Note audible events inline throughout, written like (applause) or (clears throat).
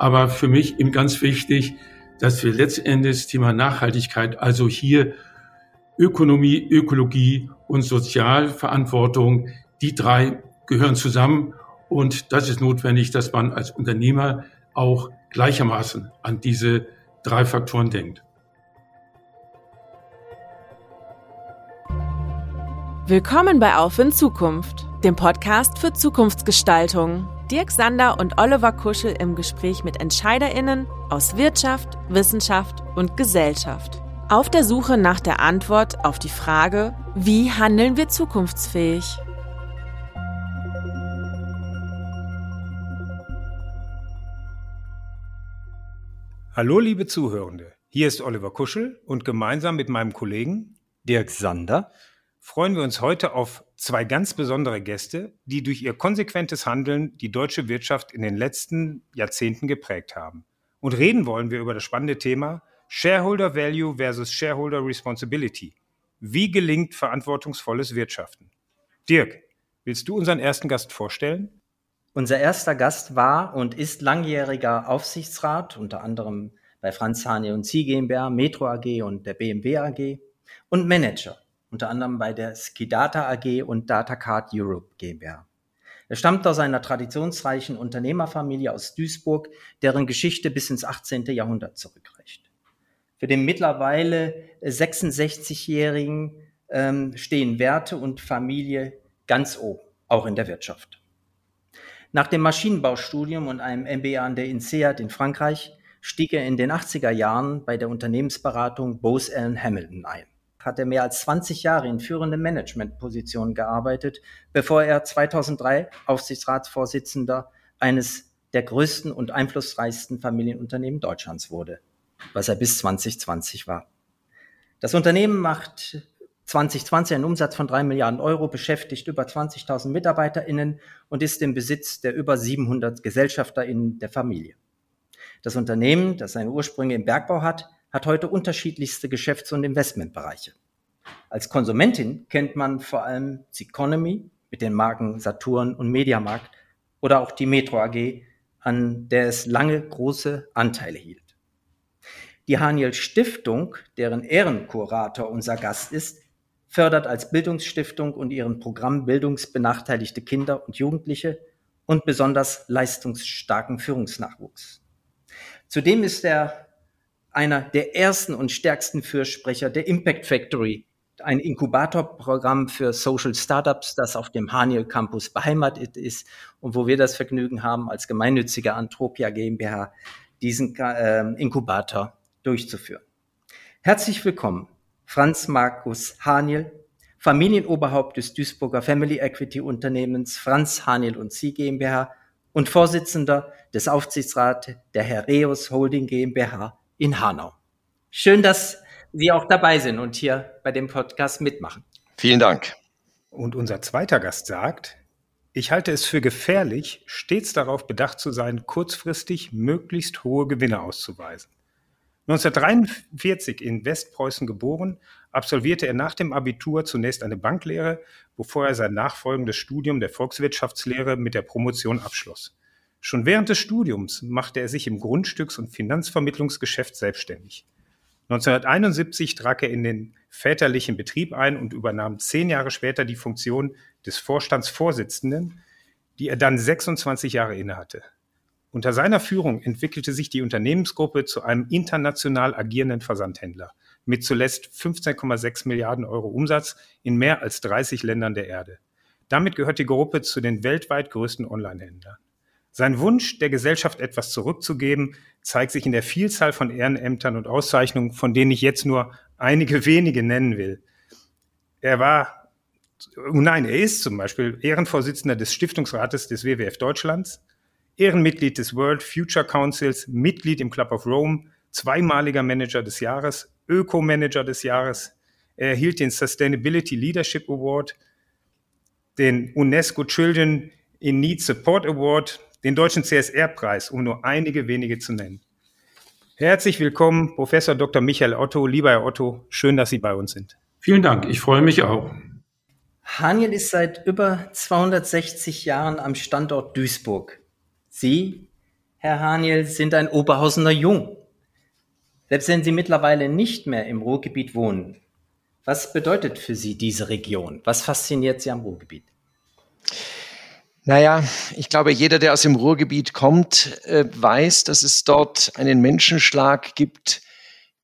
Aber für mich eben ganz wichtig, dass wir letztendlich das Thema Nachhaltigkeit, also hier Ökonomie, Ökologie und Sozialverantwortung, die drei gehören zusammen. Und das ist notwendig, dass man als Unternehmer auch gleichermaßen an diese drei Faktoren denkt. Willkommen bei Auf in Zukunft, dem Podcast für Zukunftsgestaltung. Dirk Sander und Oliver Kuschel im Gespräch mit EntscheiderInnen aus Wirtschaft, Wissenschaft und Gesellschaft. Auf der Suche nach der Antwort auf die Frage, wie handeln wir zukunftsfähig? Hallo liebe Zuhörende, hier ist Oliver Kuschel und gemeinsam mit meinem Kollegen Dirk Sander freuen wir uns heute auf zwei ganz besondere Gäste, die durch ihr konsequentes Handeln die deutsche Wirtschaft in den letzten Jahrzehnten geprägt haben. Und reden wollen wir über das spannende Thema Shareholder Value versus Shareholder Responsibility. Wie gelingt verantwortungsvolles Wirtschaften? Dirk, willst du unseren ersten Gast vorstellen? Unser erster Gast war und ist langjähriger Aufsichtsrat, unter anderem bei Franz Hane und Sie GmbH, Metro AG und der BMW AG und Manager unter anderem bei der Skidata AG und Datacard Europe GmbH. Er stammt aus einer traditionsreichen Unternehmerfamilie aus Duisburg, deren Geschichte bis ins 18. Jahrhundert zurückreicht. Für den mittlerweile 66-Jährigen ähm, stehen Werte und Familie ganz oben, auch in der Wirtschaft. Nach dem Maschinenbaustudium und einem MBA an der INSEAD in Frankreich stieg er in den 80er Jahren bei der Unternehmensberatung Bose Allen Hamilton ein hat er mehr als 20 Jahre in führenden Managementpositionen gearbeitet, bevor er 2003 Aufsichtsratsvorsitzender eines der größten und einflussreichsten Familienunternehmen Deutschlands wurde, was er bis 2020 war. Das Unternehmen macht 2020 einen Umsatz von drei Milliarden Euro, beschäftigt über 20.000 MitarbeiterInnen und ist im Besitz der über 700 GesellschafterInnen der Familie. Das Unternehmen, das seine Ursprünge im Bergbau hat, hat heute unterschiedlichste Geschäfts- und Investmentbereiche. Als Konsumentin kennt man vor allem Economy mit den Marken Saturn und Mediamarkt oder auch die Metro AG, an der es lange große Anteile hielt. Die Haniel Stiftung, deren Ehrenkurator unser Gast ist, fördert als Bildungsstiftung und ihren Programm bildungsbenachteiligte Kinder und Jugendliche und besonders leistungsstarken Führungsnachwuchs. Zudem ist er einer der ersten und stärksten Fürsprecher der Impact Factory, ein Inkubatorprogramm für Social Startups, das auf dem Haniel Campus beheimatet ist und wo wir das Vergnügen haben, als gemeinnützige Antropia GmbH diesen äh, Inkubator durchzuführen. Herzlich willkommen, Franz Markus Haniel, Familienoberhaupt des Duisburger Family Equity Unternehmens Franz Haniel und Sie GmbH und Vorsitzender des Aufsichtsrats der Herreus Holding GmbH in Hanau. Schön, dass Sie auch dabei sind und hier bei dem Podcast mitmachen. Vielen Dank. Und unser zweiter Gast sagt, ich halte es für gefährlich, stets darauf bedacht zu sein, kurzfristig möglichst hohe Gewinne auszuweisen. 1943 in Westpreußen geboren, absolvierte er nach dem Abitur zunächst eine Banklehre, bevor er sein nachfolgendes Studium der Volkswirtschaftslehre mit der Promotion abschloss. Schon während des Studiums machte er sich im Grundstücks- und Finanzvermittlungsgeschäft selbstständig. 1971 trat er in den väterlichen Betrieb ein und übernahm zehn Jahre später die Funktion des Vorstandsvorsitzenden, die er dann 26 Jahre innehatte. Unter seiner Führung entwickelte sich die Unternehmensgruppe zu einem international agierenden Versandhändler mit zuletzt 15,6 Milliarden Euro Umsatz in mehr als 30 Ländern der Erde. Damit gehört die Gruppe zu den weltweit größten Online-Händlern. Sein Wunsch, der Gesellschaft etwas zurückzugeben, zeigt sich in der Vielzahl von Ehrenämtern und Auszeichnungen, von denen ich jetzt nur einige wenige nennen will. Er war, nein, er ist zum Beispiel Ehrenvorsitzender des Stiftungsrates des WWF Deutschlands, Ehrenmitglied des World Future Councils, Mitglied im Club of Rome, zweimaliger Manager des Jahres, Öko-Manager des Jahres. Er erhielt den Sustainability Leadership Award, den UNESCO Children in Need Support Award den Deutschen CSR-Preis, um nur einige wenige zu nennen. Herzlich willkommen, Professor Dr. Michael Otto. Lieber Herr Otto, schön, dass Sie bei uns sind. Vielen Dank, ich freue mich auch. Haniel ist seit über 260 Jahren am Standort Duisburg. Sie Herr Haniel, sind ein Oberhausener Jung. Selbst wenn Sie mittlerweile nicht mehr im Ruhrgebiet wohnen, was bedeutet für Sie diese Region? Was fasziniert Sie am Ruhrgebiet? Naja, ich glaube, jeder, der aus dem Ruhrgebiet kommt, äh, weiß, dass es dort einen Menschenschlag gibt,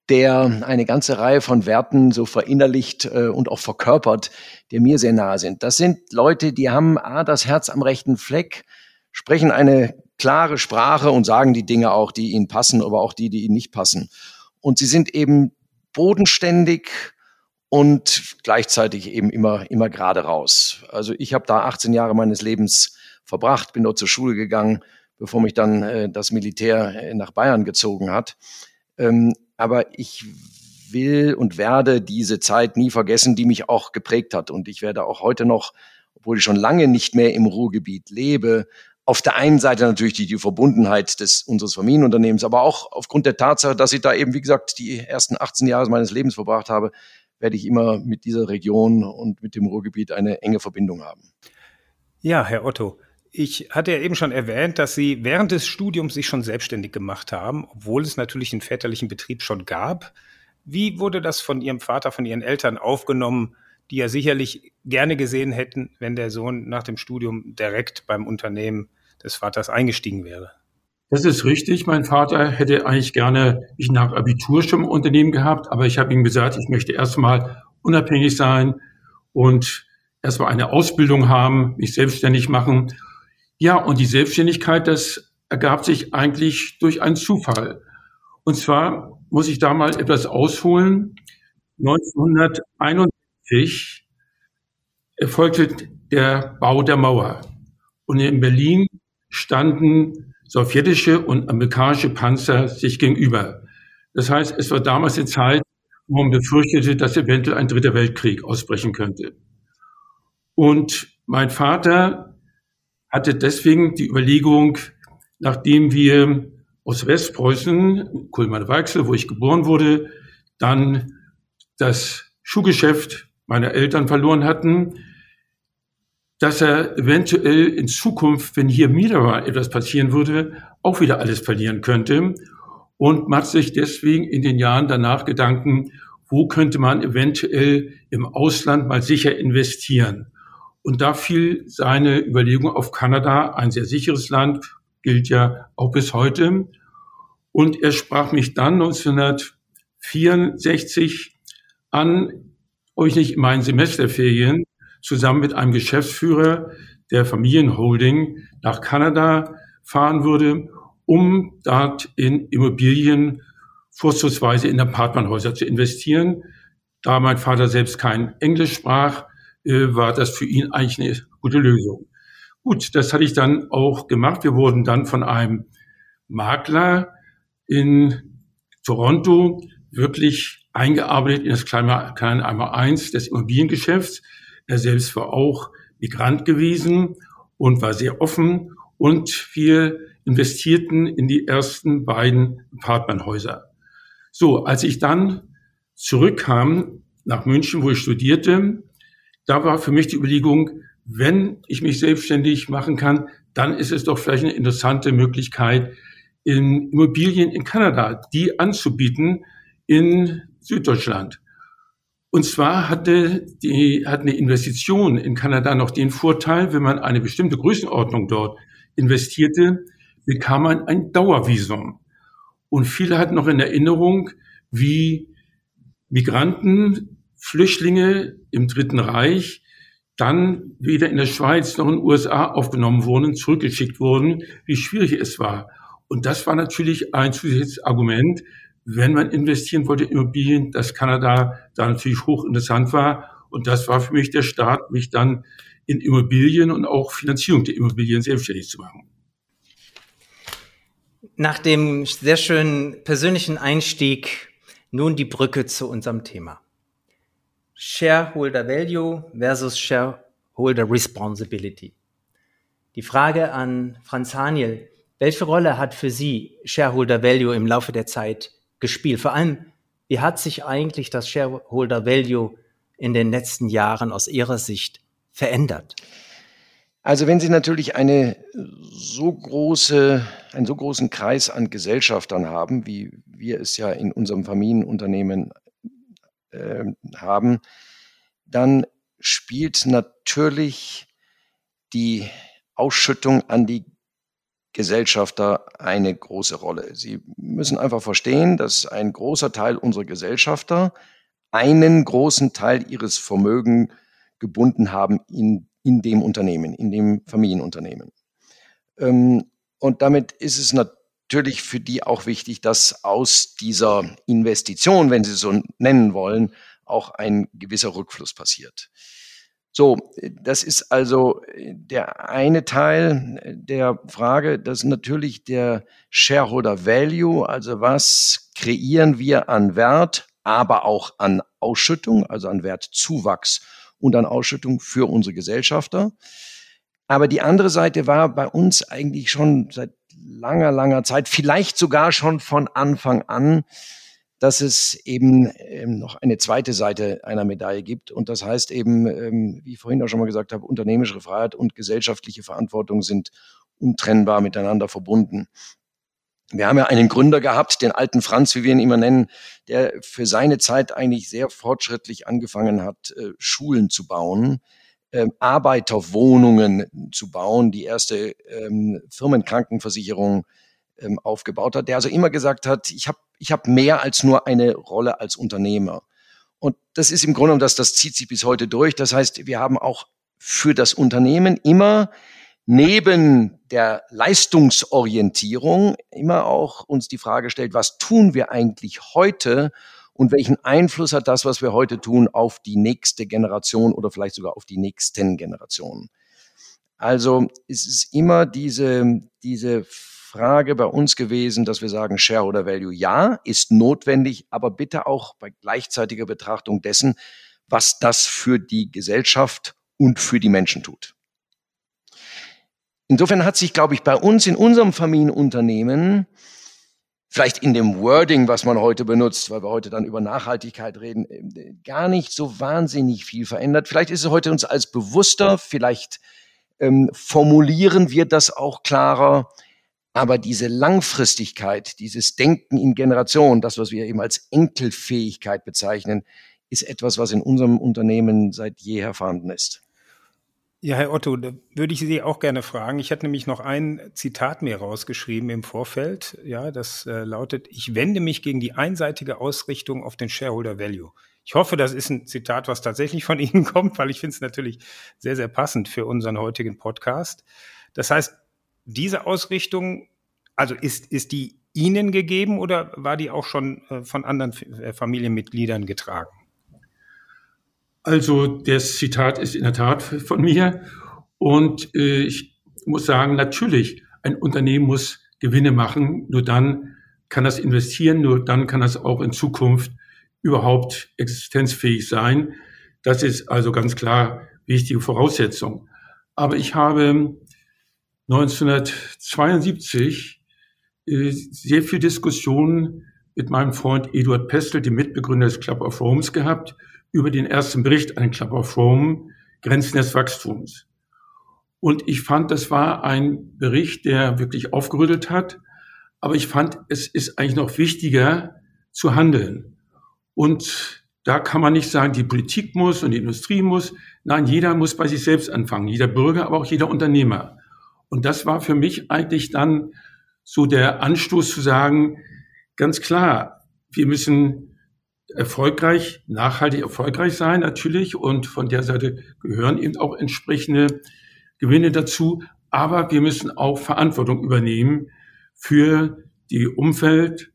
der eine ganze Reihe von Werten so verinnerlicht äh, und auch verkörpert, die mir sehr nahe sind. Das sind Leute, die haben A, das Herz am rechten Fleck, sprechen eine klare Sprache und sagen die Dinge auch, die ihnen passen, aber auch die, die ihnen nicht passen. Und sie sind eben bodenständig und gleichzeitig eben immer, immer gerade raus. Also ich habe da 18 Jahre meines Lebens verbracht, bin dort zur Schule gegangen, bevor mich dann äh, das Militär äh, nach Bayern gezogen hat. Ähm, aber ich will und werde diese Zeit nie vergessen, die mich auch geprägt hat. Und ich werde auch heute noch, obwohl ich schon lange nicht mehr im Ruhrgebiet lebe, auf der einen Seite natürlich die, die Verbundenheit des, unseres Familienunternehmens, aber auch aufgrund der Tatsache, dass ich da eben, wie gesagt, die ersten 18 Jahre meines Lebens verbracht habe, werde ich immer mit dieser Region und mit dem Ruhrgebiet eine enge Verbindung haben. Ja, Herr Otto, ich hatte ja eben schon erwähnt, dass Sie während des Studiums sich schon selbstständig gemacht haben, obwohl es natürlich einen väterlichen Betrieb schon gab. Wie wurde das von Ihrem Vater, von Ihren Eltern aufgenommen, die ja sicherlich gerne gesehen hätten, wenn der Sohn nach dem Studium direkt beim Unternehmen des Vaters eingestiegen wäre? Das ist richtig. Mein Vater hätte eigentlich gerne mich nach Abitur schon im Unternehmen gehabt, aber ich habe ihm gesagt, ich möchte erstmal unabhängig sein und erstmal eine Ausbildung haben, mich selbstständig machen ja, und die Selbstständigkeit, das ergab sich eigentlich durch einen Zufall. Und zwar muss ich da mal etwas ausholen. 1961 erfolgte der Bau der Mauer. Und in Berlin standen sowjetische und amerikanische Panzer sich gegenüber. Das heißt, es war damals eine Zeit, wo man befürchtete, dass eventuell ein dritter Weltkrieg ausbrechen könnte. Und mein Vater hatte deswegen die Überlegung, nachdem wir aus Westpreußen, Kulmar-Weichsel, wo ich geboren wurde, dann das Schuhgeschäft meiner Eltern verloren hatten, dass er eventuell in Zukunft, wenn hier wieder etwas passieren würde, auch wieder alles verlieren könnte und macht sich deswegen in den Jahren danach Gedanken, wo könnte man eventuell im Ausland mal sicher investieren. Und da fiel seine Überlegung auf Kanada, ein sehr sicheres Land, gilt ja auch bis heute. Und er sprach mich dann 1964 an, ich nicht in meinen Semesterferien zusammen mit einem Geschäftsführer der Familienholding nach Kanada fahren würde, um dort in Immobilien, vorzugsweise in Apartmenthäuser zu investieren. Da mein Vater selbst kein Englisch sprach, äh, war das für ihn eigentlich eine gute Lösung. Gut, das hatte ich dann auch gemacht. Wir wurden dann von einem Makler in Toronto wirklich eingearbeitet in das kleine, kleine einmal eins des Immobiliengeschäfts. Er selbst war auch Migrant gewesen und war sehr offen und wir investierten in die ersten beiden Apartmenthäuser. So, als ich dann zurückkam nach München, wo ich studierte, da war für mich die Überlegung, wenn ich mich selbstständig machen kann, dann ist es doch vielleicht eine interessante Möglichkeit, in Immobilien in Kanada, die anzubieten in Süddeutschland. Und zwar hatte die, hat eine Investition in Kanada noch den Vorteil, wenn man eine bestimmte Größenordnung dort investierte, bekam man ein Dauervisum. Und viele hatten noch in Erinnerung, wie Migranten Flüchtlinge im Dritten Reich dann weder in der Schweiz noch in den USA aufgenommen wurden, zurückgeschickt wurden, wie schwierig es war. Und das war natürlich ein zusätzliches Argument, wenn man investieren wollte in Immobilien, dass Kanada da natürlich hochinteressant war. Und das war für mich der Start, mich dann in Immobilien und auch Finanzierung der Immobilien selbstständig zu machen. Nach dem sehr schönen persönlichen Einstieg nun die Brücke zu unserem Thema. Shareholder Value versus Shareholder Responsibility. Die Frage an Franz Haniel, welche Rolle hat für Sie Shareholder Value im Laufe der Zeit gespielt? Vor allem, wie hat sich eigentlich das Shareholder Value in den letzten Jahren aus Ihrer Sicht verändert? Also wenn Sie natürlich eine so große, einen so großen Kreis an Gesellschaftern haben, wie wir es ja in unserem Familienunternehmen äh, haben, dann spielt natürlich die Ausschüttung an die Gesellschafter eine große Rolle. Sie müssen einfach verstehen, dass ein großer Teil unserer Gesellschafter einen großen Teil ihres Vermögens gebunden haben in in dem Unternehmen, in dem Familienunternehmen. Ähm, und damit ist es natürlich für die auch wichtig, dass aus dieser Investition, wenn Sie so nennen wollen, auch ein gewisser Rückfluss passiert. So, das ist also der eine Teil der Frage, dass natürlich der Shareholder Value, also was kreieren wir an Wert, aber auch an Ausschüttung, also an Wertzuwachs und an Ausschüttung für unsere Gesellschafter. Aber die andere Seite war bei uns eigentlich schon seit langer, langer Zeit, vielleicht sogar schon von Anfang an, dass es eben ähm, noch eine zweite Seite einer Medaille gibt. Und das heißt eben, ähm, wie ich vorhin auch schon mal gesagt habe, unternehmerische Freiheit und gesellschaftliche Verantwortung sind untrennbar miteinander verbunden. Wir haben ja einen Gründer gehabt, den alten Franz, wie wir ihn immer nennen, der für seine Zeit eigentlich sehr fortschrittlich angefangen hat, äh, Schulen zu bauen, ähm, Arbeiterwohnungen zu bauen, die erste ähm, Firmenkrankenversicherung ähm, aufgebaut hat, der also immer gesagt hat, ich habe ich hab mehr als nur eine Rolle als Unternehmer. Und das ist im Grunde genommen, das, das zieht sich bis heute durch. Das heißt, wir haben auch für das Unternehmen immer neben der Leistungsorientierung immer auch uns die Frage stellt, was tun wir eigentlich heute und welchen Einfluss hat das, was wir heute tun, auf die nächste Generation oder vielleicht sogar auf die nächsten Generationen. Also es ist immer diese, diese Frage bei uns gewesen, dass wir sagen, Shareholder Value ja, ist notwendig, aber bitte auch bei gleichzeitiger Betrachtung dessen, was das für die Gesellschaft und für die Menschen tut. Insofern hat sich, glaube ich, bei uns in unserem Familienunternehmen, vielleicht in dem Wording, was man heute benutzt, weil wir heute dann über Nachhaltigkeit reden, äh, gar nicht so wahnsinnig viel verändert. Vielleicht ist es heute uns als bewusster, vielleicht ähm, formulieren wir das auch klarer. Aber diese Langfristigkeit, dieses Denken in Generationen, das, was wir eben als Enkelfähigkeit bezeichnen, ist etwas, was in unserem Unternehmen seit jeher vorhanden ist. Ja, Herr Otto, da würde ich Sie auch gerne fragen. Ich hatte nämlich noch ein Zitat mir rausgeschrieben im Vorfeld. Ja, das äh, lautet, ich wende mich gegen die einseitige Ausrichtung auf den Shareholder Value. Ich hoffe, das ist ein Zitat, was tatsächlich von (laughs) Ihnen kommt, weil ich finde es natürlich sehr, sehr passend für unseren heutigen Podcast. Das heißt, diese Ausrichtung, also ist, ist die Ihnen gegeben oder war die auch schon äh, von anderen äh, Familienmitgliedern getragen? Also das Zitat ist in der Tat von mir. Und äh, ich muss sagen, natürlich, ein Unternehmen muss Gewinne machen. Nur dann kann das investieren, nur dann kann das auch in Zukunft überhaupt existenzfähig sein. Das ist also ganz klar wichtige Voraussetzung. Aber ich habe 1972 äh, sehr viel Diskussionen mit meinem Freund Eduard Pestel, dem Mitbegründer des Club of Homes, gehabt über den ersten Bericht, ein Club of Rome, Grenzen des Wachstums. Und ich fand, das war ein Bericht, der wirklich aufgerüttelt hat. Aber ich fand, es ist eigentlich noch wichtiger zu handeln. Und da kann man nicht sagen, die Politik muss und die Industrie muss. Nein, jeder muss bei sich selbst anfangen. Jeder Bürger, aber auch jeder Unternehmer. Und das war für mich eigentlich dann so der Anstoß zu sagen, ganz klar, wir müssen erfolgreich, nachhaltig erfolgreich sein natürlich und von der Seite gehören eben auch entsprechende Gewinne dazu. Aber wir müssen auch Verantwortung übernehmen für die Umwelt.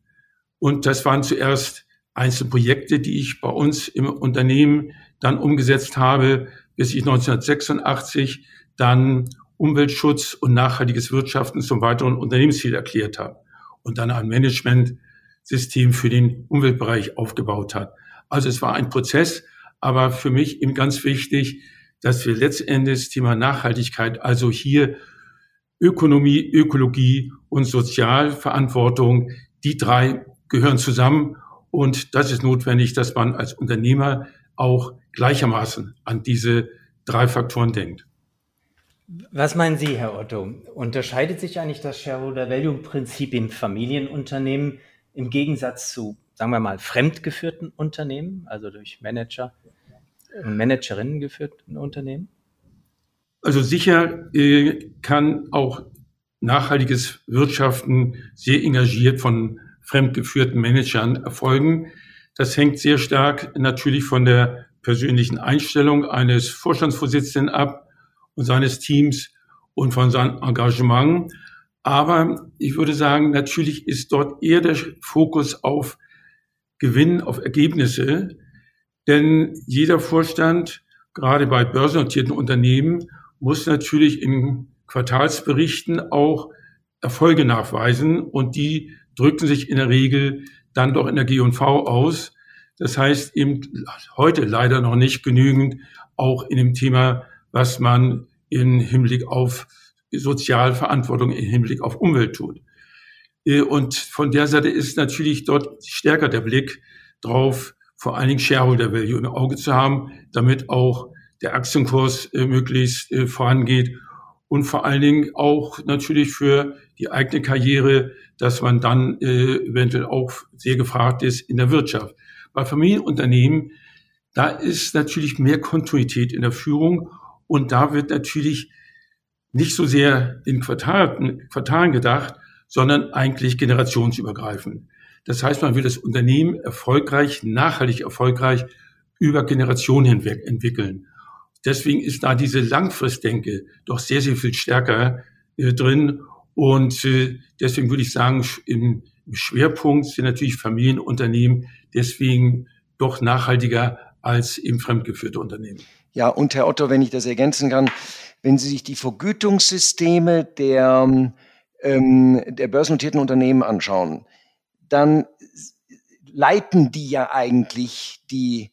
Und das waren zuerst einzelne Projekte, die ich bei uns im Unternehmen dann umgesetzt habe, bis ich 1986 dann Umweltschutz und nachhaltiges Wirtschaften zum weiteren Unternehmensziel erklärt habe und dann ein Management System für den Umweltbereich aufgebaut hat. Also es war ein Prozess, aber für mich eben ganz wichtig, dass wir letztendlich das Thema Nachhaltigkeit, also hier Ökonomie, Ökologie und Sozialverantwortung, die drei gehören zusammen. Und das ist notwendig, dass man als Unternehmer auch gleichermaßen an diese drei Faktoren denkt. Was meinen Sie, Herr Otto? Unterscheidet sich eigentlich das Shareholder Value Prinzip im Familienunternehmen im Gegensatz zu, sagen wir mal, fremdgeführten Unternehmen, also durch Manager und Managerinnen geführten Unternehmen? Also sicher äh, kann auch nachhaltiges Wirtschaften sehr engagiert von fremdgeführten Managern erfolgen. Das hängt sehr stark natürlich von der persönlichen Einstellung eines Vorstandsvorsitzenden ab und seines Teams und von seinem Engagement. Aber ich würde sagen, natürlich ist dort eher der Fokus auf Gewinn, auf Ergebnisse. Denn jeder Vorstand, gerade bei börsennotierten Unternehmen, muss natürlich in Quartalsberichten auch Erfolge nachweisen und die drücken sich in der Regel dann doch in der G&V aus. Das heißt eben heute leider noch nicht genügend auch in dem Thema, was man in Hinblick auf Sozialverantwortung, im Hinblick auf Umwelt tut. Äh, und von der Seite ist natürlich dort stärker der Blick drauf, vor allen Dingen Shareholder Value im Auge zu haben, damit auch der Aktienkurs äh, möglichst äh, vorangeht und vor allen Dingen auch natürlich für die eigene Karriere, dass man dann eventuell auch sehr gefragt ist in der Wirtschaft. Bei Familienunternehmen, da ist natürlich mehr Kontinuität in der Führung und da wird natürlich nicht so sehr in Quartalen, Quartalen gedacht, sondern eigentlich generationsübergreifend. Das heißt, man will das Unternehmen erfolgreich, nachhaltig erfolgreich über Generationen hinweg entwickeln. Deswegen ist da diese Langfristdenke doch sehr, sehr viel stärker äh, drin. Und äh, deswegen würde ich sagen, im, im Schwerpunkt sind natürlich Familienunternehmen deswegen doch nachhaltiger als im fremdgeführte Unternehmen. Ja, und Herr Otto, wenn ich das ergänzen kann, wenn Sie sich die Vergütungssysteme der, ähm, der börsennotierten Unternehmen anschauen, dann leiten die ja eigentlich die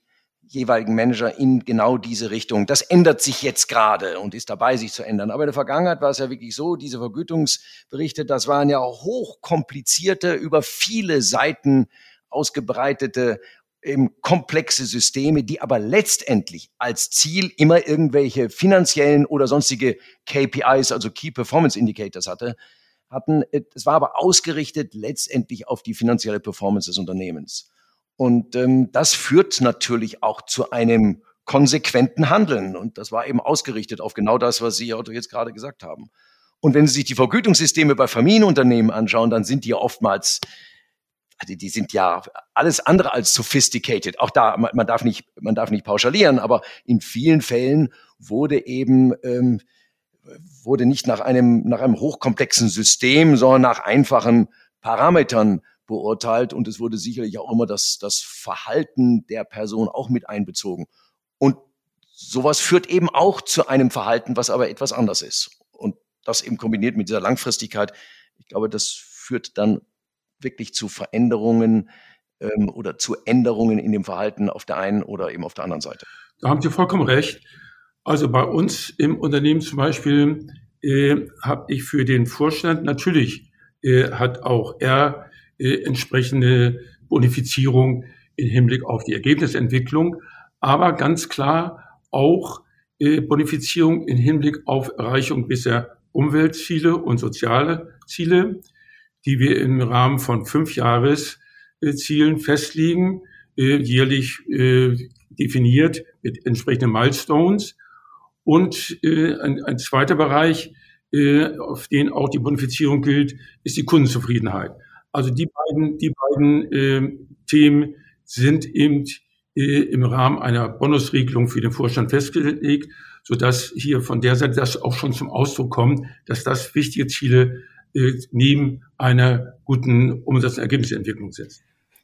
jeweiligen Manager in genau diese Richtung. Das ändert sich jetzt gerade und ist dabei, sich zu ändern. Aber in der Vergangenheit war es ja wirklich so, diese Vergütungsberichte, das waren ja hochkomplizierte, über viele Seiten ausgebreitete eben komplexe Systeme, die aber letztendlich als Ziel immer irgendwelche finanziellen oder sonstige KPIs, also Key Performance Indicators hatte, hatten. Es war aber ausgerichtet letztendlich auf die finanzielle Performance des Unternehmens. Und ähm, das führt natürlich auch zu einem konsequenten Handeln. Und das war eben ausgerichtet auf genau das, was Sie Otto jetzt gerade gesagt haben. Und wenn Sie sich die Vergütungssysteme bei Familienunternehmen anschauen, dann sind die oftmals, also die sind ja alles andere als sophisticated. Auch da, man, man darf nicht, man darf nicht pauschalieren, aber in vielen Fällen wurde eben ähm, wurde nicht nach einem nach einem hochkomplexen System, sondern nach einfachen Parametern beurteilt und es wurde sicherlich auch immer das, das Verhalten der Person auch mit einbezogen. Und sowas führt eben auch zu einem Verhalten, was aber etwas anders ist. Und das eben kombiniert mit dieser Langfristigkeit, ich glaube, das führt dann wirklich zu Veränderungen ähm, oder zu Änderungen in dem Verhalten auf der einen oder eben auf der anderen Seite. Da haben Sie vollkommen recht. Also bei uns im Unternehmen zum Beispiel äh, habe ich für den Vorstand natürlich äh, hat auch er äh, entsprechende Bonifizierung im Hinblick auf die Ergebnisentwicklung, aber ganz klar auch äh, Bonifizierung im Hinblick auf Erreichung bisher Umweltziele und soziale Ziele, die wir im Rahmen von fünf Jahreszielen festlegen, äh, jährlich äh, definiert mit entsprechenden Milestones. Und äh, ein, ein zweiter Bereich, auf den auch die Bonifizierung gilt, ist die Kundenzufriedenheit. Also die beiden, die beiden Themen sind eben im Rahmen einer Bonusregelung für den Vorstand festgelegt, so dass hier von der Seite das auch schon zum Ausdruck kommt, dass das wichtige Ziele äh, neben einer guten Umsatz- und Ergebnisentwicklung sind.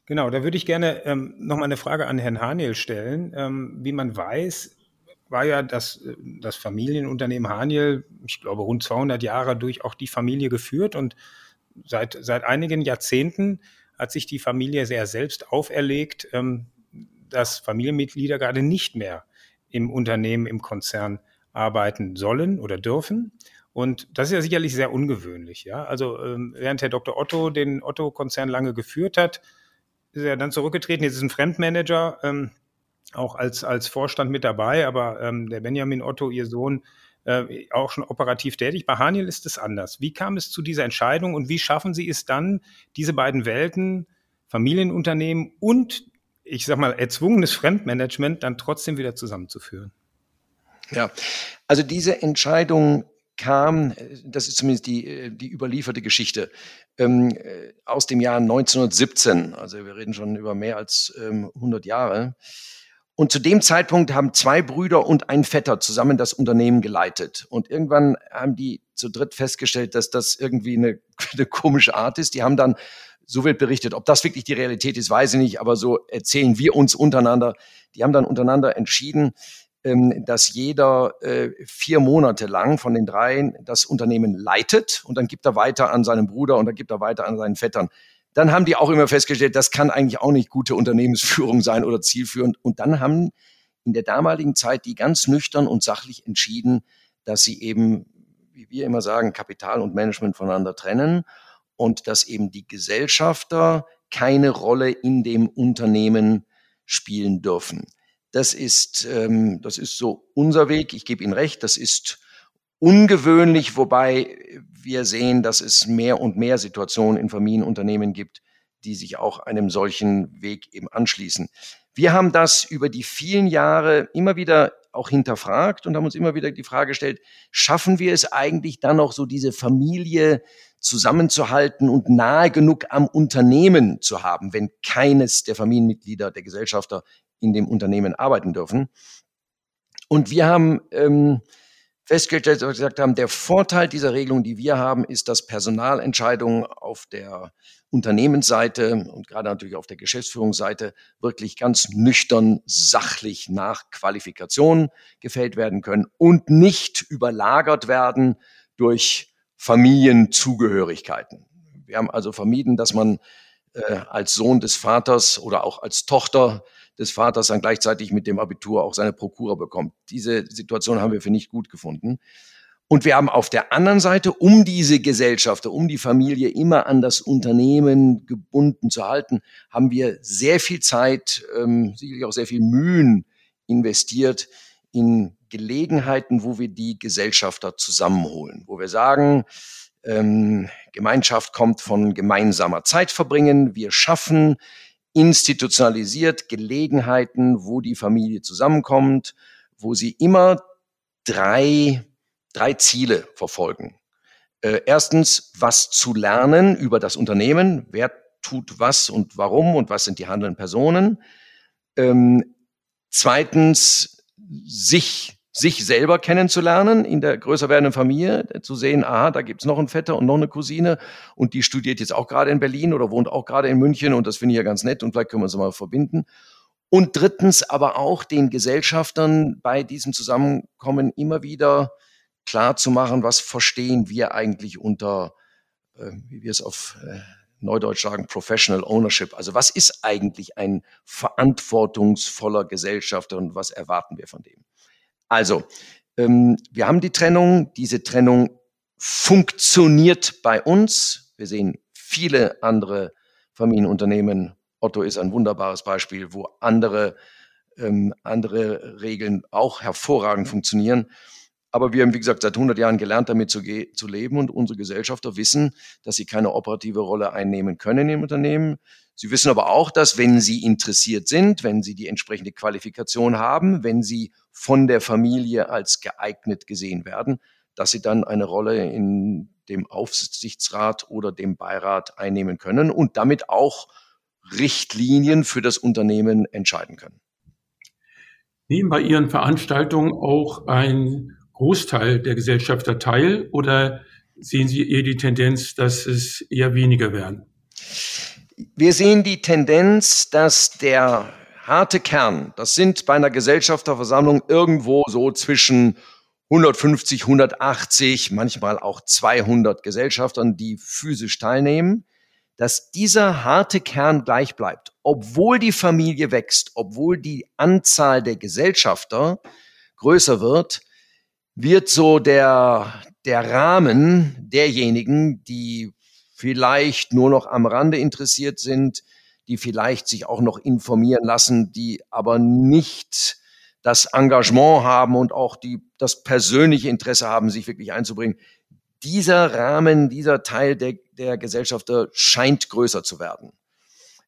Genau, da würde ich gerne ähm, noch mal eine Frage an Herrn Haniel stellen. Ähm, wie man weiß, war ja das, äh, das Familienunternehmen Haniel, ich glaube, rund 200 Jahre durch auch die Familie geführt und seit, seit einigen Jahrzehnten hat sich die Familie sehr selbst auferlegt, ähm, dass Familienmitglieder gerade nicht mehr im Unternehmen, im Konzern arbeiten sollen oder dürfen. Und das ist ja sicherlich sehr ungewöhnlich. Ja? Also ähm, während Herr Dr. Otto den Otto-Konzern lange geführt hat, ist er dann zurückgetreten. Jetzt ist ein Fremdmanager ähm, auch als, als Vorstand mit dabei, aber ähm, der Benjamin Otto, ihr Sohn, äh, auch schon operativ tätig. Bei Haniel ist es anders. Wie kam es zu dieser Entscheidung und wie schaffen Sie es dann, diese beiden Welten, Familienunternehmen und ich sag mal, erzwungenes Fremdmanagement dann trotzdem wieder zusammenzuführen? Ja, also diese Entscheidung kam, das ist zumindest die, die überlieferte Geschichte, ähm, aus dem Jahr 1917. Also wir reden schon über mehr als ähm, 100 Jahre. Und zu dem Zeitpunkt haben zwei Brüder und ein Vetter zusammen das Unternehmen geleitet. Und irgendwann haben die zu dritt festgestellt, dass das irgendwie eine, (laughs) eine komische Art ist. Die haben dann, so wird berichtet, ob das wirklich die Realität ist, weiß ich nicht, aber so erzählen wir uns untereinander. Die haben dann untereinander entschieden, dass jeder äh, vier Monate lang von den dreien das Unternehmen leitet und dann gibt er weiter an seinen Bruder und dann gibt er weiter an seinen Vettern dann haben die auch immer festgestellt, das kann eigentlich auch nicht gute Unternehmensführung sein oder zielführend. Und dann haben in der damaligen Zeit die ganz nüchtern und sachlich entschieden, dass sie eben, wie wir immer sagen, Kapital und Management voneinander trennen und dass eben die Gesellschafter keine Rolle in dem Unternehmen spielen dürfen. Das ist, ähm, das ist so unser Weg. Ich gebe Ihnen recht, das ist ungewöhnlich, wobei wir sehen, dass es mehr und mehr Situationen in Familienunternehmen gibt, die sich auch einem solchen Weg eben anschließen. Wir haben das über die vielen Jahre immer wieder auch hinterfragt und haben uns immer wieder die Frage gestellt, schaffen wir es eigentlich dann noch so diese Familie zusammenzuhalten und nahe genug am Unternehmen zu haben, wenn keines der Familienmitglieder, der Gesellschafter in dem Unternehmen arbeiten dürfen? Und wir haben ähm, festgestellt, dass wir gesagt haben, der Vorteil dieser Regelung, die wir haben, ist, dass Personalentscheidungen auf der Unternehmensseite und gerade natürlich auf der Geschäftsführungsseite wirklich ganz nüchtern, sachlich nach Qualifikation gefällt werden können und nicht überlagert werden durch Familienzugehörigkeiten. Wir haben also vermieden, dass man äh, als Sohn des Vaters oder auch als Tochter des Vaters dann gleichzeitig mit dem Abitur auch seine Prokura bekommt. Diese Situation haben wir für nicht gut gefunden. Und wir haben auf der anderen Seite, um diese Gesellschaft, um die Familie immer an das Unternehmen gebunden zu halten, haben wir sehr viel Zeit, ähm, sicherlich auch sehr viel Mühen investiert in Gelegenheiten, wo wir die Gesellschafter zusammenholen, wo wir sagen, ähm, Gemeinschaft kommt von gemeinsamer Zeit verbringen. Wir schaffen institutionalisiert Gelegenheiten, wo die Familie zusammenkommt, wo sie immer drei, drei Ziele verfolgen. Äh, erstens, was zu lernen über das Unternehmen, wer tut was und warum und was sind die handelnden Personen. Ähm, zweitens, sich sich selber kennenzulernen in der größer werdenden Familie, zu sehen, aha, da gibt's noch einen Vetter und noch eine Cousine und die studiert jetzt auch gerade in Berlin oder wohnt auch gerade in München und das finde ich ja ganz nett und vielleicht können wir uns mal verbinden. Und drittens aber auch den Gesellschaftern bei diesem Zusammenkommen immer wieder klar zu machen, was verstehen wir eigentlich unter, äh, wie wir es auf äh, Neudeutsch sagen, Professional Ownership. Also was ist eigentlich ein verantwortungsvoller Gesellschafter und was erwarten wir von dem? Also, ähm, wir haben die Trennung. Diese Trennung funktioniert bei uns. Wir sehen viele andere Familienunternehmen. Otto ist ein wunderbares Beispiel, wo andere, ähm, andere Regeln auch hervorragend funktionieren. Aber wir haben, wie gesagt, seit 100 Jahren gelernt, damit zu, zu leben und unsere Gesellschafter wissen, dass sie keine operative Rolle einnehmen können im Unternehmen. Sie wissen aber auch, dass wenn sie interessiert sind, wenn sie die entsprechende Qualifikation haben, wenn sie von der Familie als geeignet gesehen werden, dass sie dann eine Rolle in dem Aufsichtsrat oder dem Beirat einnehmen können und damit auch Richtlinien für das Unternehmen entscheiden können. Nehmen bei Ihren Veranstaltungen auch ein Großteil der Gesellschafter teil oder sehen Sie eher die Tendenz, dass es eher weniger werden? Wir sehen die Tendenz, dass der harte Kern, das sind bei einer Gesellschafterversammlung irgendwo so zwischen 150, 180, manchmal auch 200 Gesellschaftern, die physisch teilnehmen, dass dieser harte Kern gleich bleibt, obwohl die Familie wächst, obwohl die Anzahl der Gesellschafter größer wird, wird so der, der Rahmen derjenigen, die vielleicht nur noch am Rande interessiert sind, die vielleicht sich auch noch informieren lassen, die aber nicht das Engagement haben und auch die, das persönliche Interesse haben, sich wirklich einzubringen. Dieser Rahmen, dieser Teil der, der Gesellschafter scheint größer zu werden.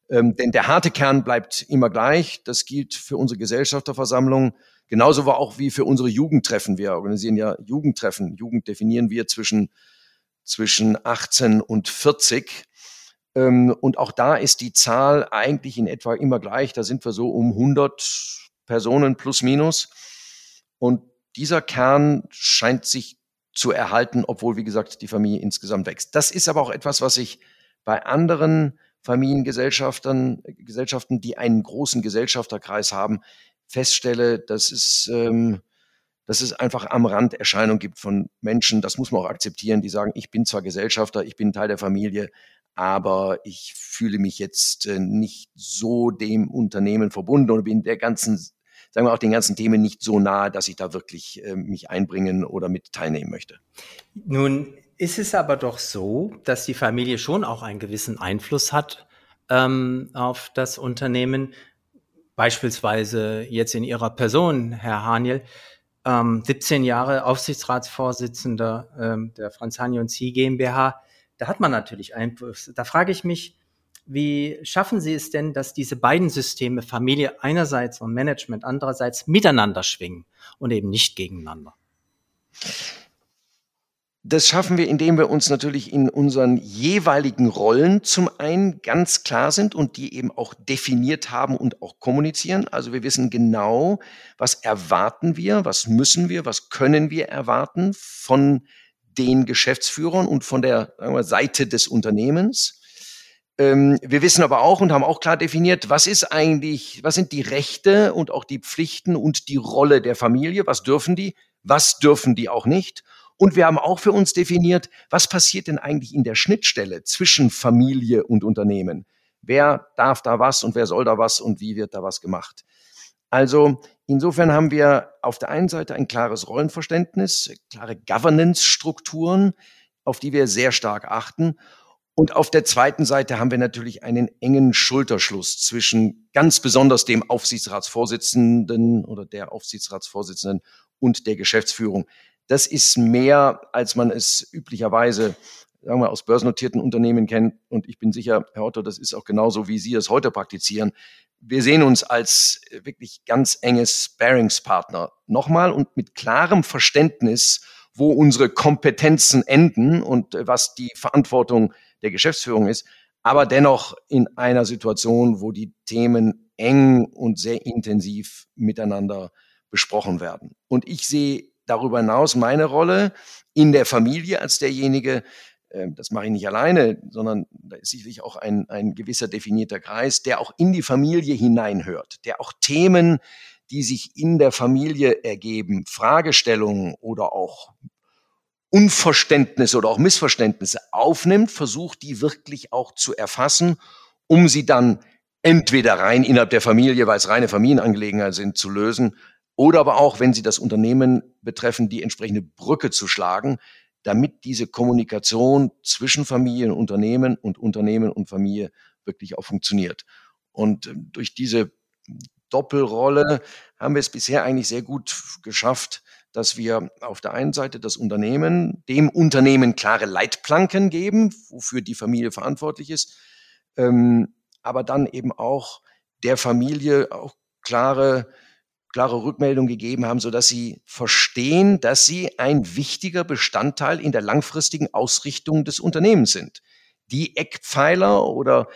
Ähm, denn der harte Kern bleibt immer gleich. Das gilt für unsere Gesellschafterversammlung. Genauso war auch wie für unsere Jugendtreffen. Wir organisieren ja Jugendtreffen. Jugend definieren wir zwischen, zwischen 18 und 40. Ähm, und auch da ist die Zahl eigentlich in etwa immer gleich. Da sind wir so um 100 Personen plus minus. Und dieser Kern scheint sich zu erhalten, obwohl, wie gesagt, die Familie insgesamt wächst. Das ist aber auch etwas, was ich bei anderen Familiengesellschaftern, Gesellschaften, die einen großen Gesellschafterkreis haben, feststelle, dass es, ähm, dass es einfach am Rand Erscheinungen gibt von Menschen, das muss man auch akzeptieren, die sagen, ich bin zwar Gesellschafter, ich bin Teil der Familie, aber ich fühle mich jetzt äh, nicht so dem Unternehmen verbunden oder bin der ganzen, sagen wir auch den ganzen Themen nicht so nahe, dass ich da wirklich äh, mich einbringen oder mit teilnehmen möchte. Nun ist es aber doch so, dass die Familie schon auch einen gewissen Einfluss hat ähm, auf das Unternehmen. Beispielsweise jetzt in Ihrer Person, Herr Haniel, ähm, 17 Jahre Aufsichtsratsvorsitzender ähm, der Franz Haniel und Sie GmbH. Da hat man natürlich Einfluss. Da frage ich mich, wie schaffen Sie es denn, dass diese beiden Systeme, Familie einerseits und Management andererseits, miteinander schwingen und eben nicht gegeneinander? Das schaffen wir, indem wir uns natürlich in unseren jeweiligen Rollen zum einen ganz klar sind und die eben auch definiert haben und auch kommunizieren. Also wir wissen genau, was erwarten wir, was müssen wir, was können wir erwarten von den Geschäftsführern und von der wir, Seite des Unternehmens. Ähm, wir wissen aber auch und haben auch klar definiert, was ist eigentlich, was sind die Rechte und auch die Pflichten und die Rolle der Familie, was dürfen die, was dürfen die auch nicht und wir haben auch für uns definiert, was passiert denn eigentlich in der Schnittstelle zwischen Familie und Unternehmen? Wer darf da was und wer soll da was und wie wird da was gemacht? Also insofern haben wir auf der einen Seite ein klares Rollenverständnis, klare Governance-Strukturen, auf die wir sehr stark achten. Und auf der zweiten Seite haben wir natürlich einen engen Schulterschluss zwischen ganz besonders dem Aufsichtsratsvorsitzenden oder der Aufsichtsratsvorsitzenden und der Geschäftsführung. Das ist mehr, als man es üblicherweise sagen wir, aus börsennotierten Unternehmen kennt. Und ich bin sicher, Herr Otto, das ist auch genauso, wie Sie es heute praktizieren. Wir sehen uns als wirklich ganz enges Sparingspartner. Nochmal und mit klarem Verständnis, wo unsere Kompetenzen enden und was die Verantwortung der Geschäftsführung ist. Aber dennoch in einer Situation, wo die Themen eng und sehr intensiv miteinander besprochen werden. Und ich sehe darüber hinaus meine Rolle in der Familie als derjenige, äh, das mache ich nicht alleine, sondern da ist sicherlich auch ein, ein gewisser definierter Kreis, der auch in die Familie hineinhört, der auch Themen, die sich in der Familie ergeben, Fragestellungen oder auch Unverständnisse oder auch Missverständnisse aufnimmt, versucht die wirklich auch zu erfassen, um sie dann entweder rein innerhalb der Familie, weil es reine Familienangelegenheiten sind, zu lösen oder aber auch, wenn sie das Unternehmen betreffen, die entsprechende Brücke zu schlagen, damit diese Kommunikation zwischen Familie und Unternehmen und Unternehmen und Familie wirklich auch funktioniert. Und ähm, durch diese Doppelrolle haben wir es bisher eigentlich sehr gut geschafft, dass wir auf der einen Seite das Unternehmen, dem Unternehmen klare Leitplanken geben, wofür die Familie verantwortlich ist, ähm, aber dann eben auch der Familie auch klare klare Rückmeldung gegeben haben, so dass sie verstehen, dass sie ein wichtiger Bestandteil in der langfristigen Ausrichtung des Unternehmens sind. Die Eckpfeiler oder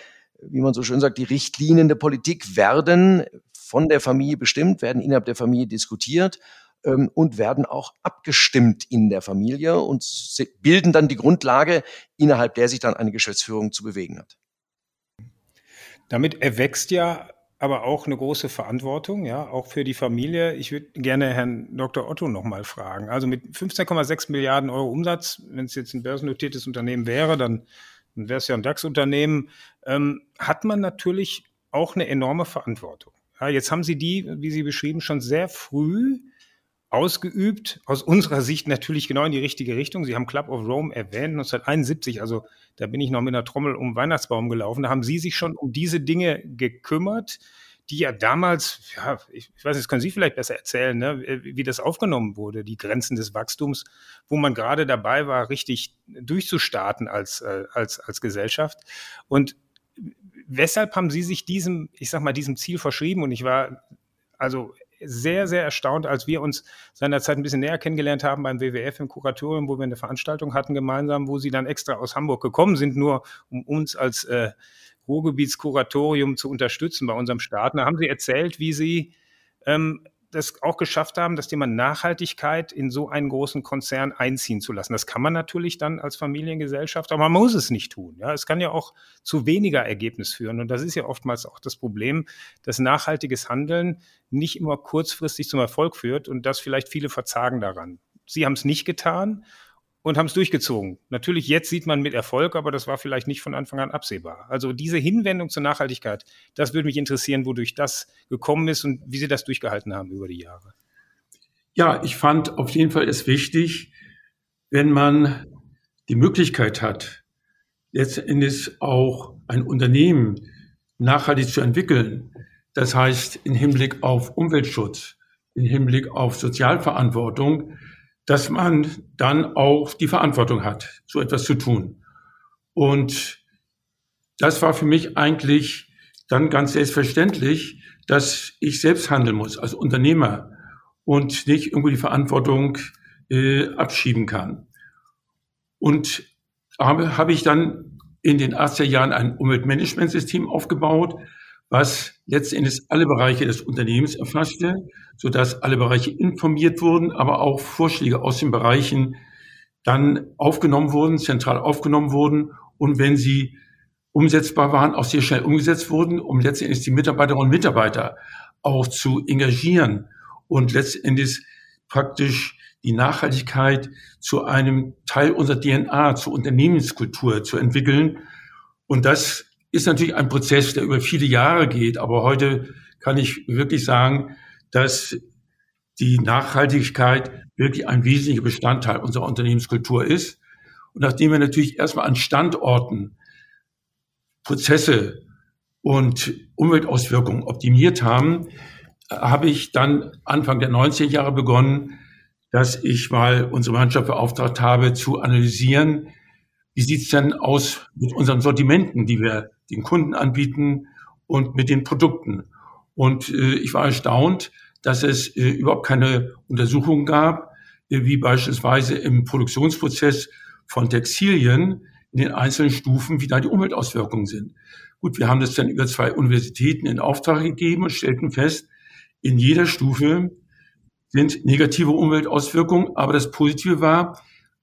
wie man so schön sagt, die Richtlinien der Politik werden von der Familie bestimmt, werden innerhalb der Familie diskutiert ähm, und werden auch abgestimmt in der Familie und bilden dann die Grundlage, innerhalb der sich dann eine Geschäftsführung zu bewegen hat. Damit erwächst ja aber auch eine große Verantwortung, ja, auch für die Familie. Ich würde gerne Herrn Dr. Otto nochmal fragen. Also mit 15,6 Milliarden Euro Umsatz, wenn es jetzt ein börsennotiertes Unternehmen wäre, dann, dann wäre es ja ein DAX-Unternehmen, ähm, hat man natürlich auch eine enorme Verantwortung. Ja, jetzt haben Sie die, wie Sie beschrieben, schon sehr früh ausgeübt. Aus unserer Sicht natürlich genau in die richtige Richtung. Sie haben Club of Rome erwähnt, 1971. Also da bin ich noch mit einer Trommel um den Weihnachtsbaum gelaufen. Da haben Sie sich schon um diese Dinge gekümmert. die ja damals, ja, ich, ich weiß nicht, das können Sie vielleicht besser erzählen, ne, wie das aufgenommen wurde, die Grenzen des Wachstums, wo man gerade dabei war, richtig durchzustarten als, äh, als, als Gesellschaft. Und weshalb haben Sie sich diesem, ich sag mal, diesem Ziel verschrieben? Und ich war also sehr, sehr erstaunt, als wir uns seinerzeit ein bisschen näher kennengelernt haben beim WWF im Kuratorium, wo wir eine Veranstaltung hatten gemeinsam, wo Sie dann extra aus Hamburg gekommen sind, nur um uns als äh, Ruhrgebietskuratorium zu unterstützen bei unserem Start. Da haben Sie erzählt, wie Sie ähm, das auch geschafft haben, das Thema Nachhaltigkeit in so einen großen Konzern einziehen zu lassen. Das kann man natürlich dann als Familiengesellschaft, aber man muss es nicht tun. Ja, es kann ja auch zu weniger Ergebnis führen. Und das ist ja oftmals auch das Problem, dass nachhaltiges Handeln nicht immer kurzfristig zum Erfolg führt und dass vielleicht viele verzagen daran. Sie haben es nicht getan und haben es durchgezogen. Natürlich, jetzt sieht man mit Erfolg, aber das war vielleicht nicht von Anfang an absehbar. Also diese Hinwendung zur Nachhaltigkeit, das würde mich interessieren, wodurch das gekommen ist und wie Sie das durchgehalten haben über die Jahre. Ja, ich fand auf jeden Fall es wichtig, wenn man die Möglichkeit hat, letztendlich auch ein Unternehmen nachhaltig zu entwickeln. Das heißt, im Hinblick auf Umweltschutz, im Hinblick auf Sozialverantwortung, dass man dann auch die Verantwortung hat, so etwas zu tun. Und das war für mich eigentlich dann ganz selbstverständlich, dass ich selbst handeln muss als Unternehmer und nicht irgendwo die Verantwortung äh, abschieben kann. Und habe, habe ich dann in den 80er Jahren ein Umweltmanagementsystem aufgebaut, was letztendlich alle Bereiche des Unternehmens erfasste, so dass alle Bereiche informiert wurden, aber auch Vorschläge aus den Bereichen dann aufgenommen wurden, zentral aufgenommen wurden und wenn sie umsetzbar waren, auch sehr schnell umgesetzt wurden, um letztendlich die Mitarbeiterinnen und Mitarbeiter auch zu engagieren und letztendlich praktisch die Nachhaltigkeit zu einem Teil unserer DNA, zur Unternehmenskultur zu entwickeln. Und das ist natürlich ein Prozess, der über viele Jahre geht, aber heute kann ich wirklich sagen, dass die Nachhaltigkeit wirklich ein wesentlicher Bestandteil unserer Unternehmenskultur ist. Und nachdem wir natürlich erstmal an Standorten Prozesse und Umweltauswirkungen optimiert haben, habe ich dann Anfang der 90er Jahre begonnen, dass ich mal unsere Mannschaft beauftragt habe, zu analysieren, wie sieht's denn aus mit unseren Sortimenten, die wir den Kunden anbieten und mit den Produkten. Und äh, ich war erstaunt, dass es äh, überhaupt keine Untersuchungen gab, äh, wie beispielsweise im Produktionsprozess von Textilien in den einzelnen Stufen, wie da die Umweltauswirkungen sind. Gut, wir haben das dann über zwei Universitäten in Auftrag gegeben und stellten fest, in jeder Stufe sind negative Umweltauswirkungen, aber das Positive war,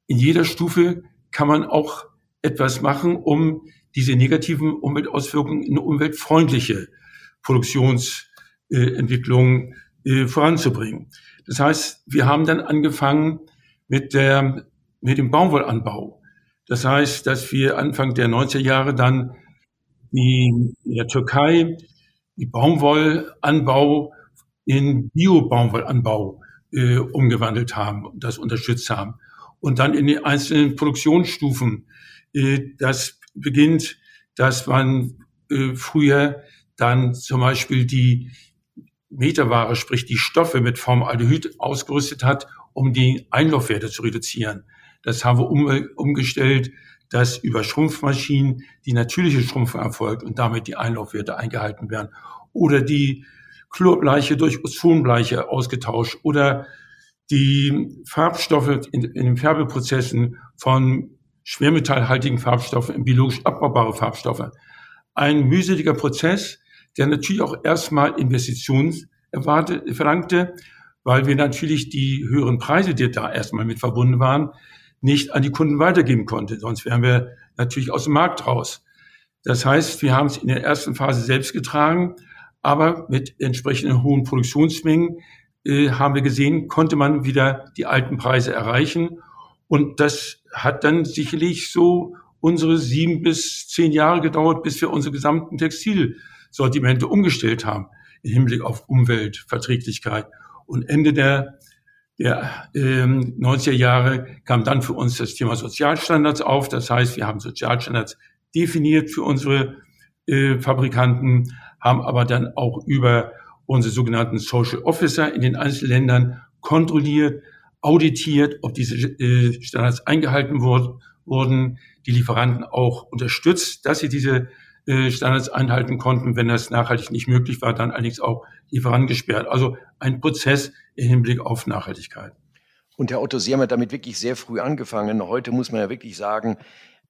in jeder Stufe kann man auch etwas machen, um diese negativen Umweltauswirkungen in umweltfreundliche Produktionsentwicklung äh, voranzubringen. Das heißt, wir haben dann angefangen mit der, mit dem Baumwollanbau. Das heißt, dass wir Anfang der 90er Jahre dann die, in der Türkei die Baumwollanbau in Bio-Baumwollanbau äh, umgewandelt haben und das unterstützt haben. Und dann in den einzelnen Produktionsstufen äh, das beginnt, dass man äh, früher dann zum Beispiel die Meterware, sprich die Stoffe mit Formaldehyd ausgerüstet hat, um die Einlaufwerte zu reduzieren. Das haben wir um, umgestellt, dass über Schrumpfmaschinen die natürliche Schrumpfung erfolgt und damit die Einlaufwerte eingehalten werden. Oder die Chlorbleiche durch Ozonbleiche ausgetauscht oder die Farbstoffe in, in den Färbeprozessen von schwermetallhaltigen Farbstoffe in biologisch abbaubare Farbstoffe. Ein mühseliger Prozess, der natürlich auch erstmal Investitionen erwartet, verlangte, weil wir natürlich die höheren Preise, die da erstmal mit verbunden waren, nicht an die Kunden weitergeben konnten. Sonst wären wir natürlich aus dem Markt raus. Das heißt, wir haben es in der ersten Phase selbst getragen, aber mit entsprechenden hohen Produktionsmengen äh, haben wir gesehen, konnte man wieder die alten Preise erreichen. Und das hat dann sicherlich so unsere sieben bis zehn Jahre gedauert, bis wir unsere gesamten Textilsortimente umgestellt haben im Hinblick auf Umweltverträglichkeit. Und Ende der, der ähm, 90er Jahre kam dann für uns das Thema Sozialstandards auf. Das heißt, wir haben Sozialstandards definiert für unsere Fabrikanten, haben aber dann auch über unsere sogenannten Social Officer in den einzelnen Ländern kontrolliert, auditiert, ob diese äh, Standards eingehalten wurden, die Lieferanten auch unterstützt, dass sie diese äh, Standards einhalten konnten. Wenn das nachhaltig nicht möglich war, dann allerdings auch Lieferanten gesperrt. Also ein Prozess im Hinblick auf Nachhaltigkeit. Und Herr Otto, Sie haben ja damit wirklich sehr früh angefangen. Heute muss man ja wirklich sagen,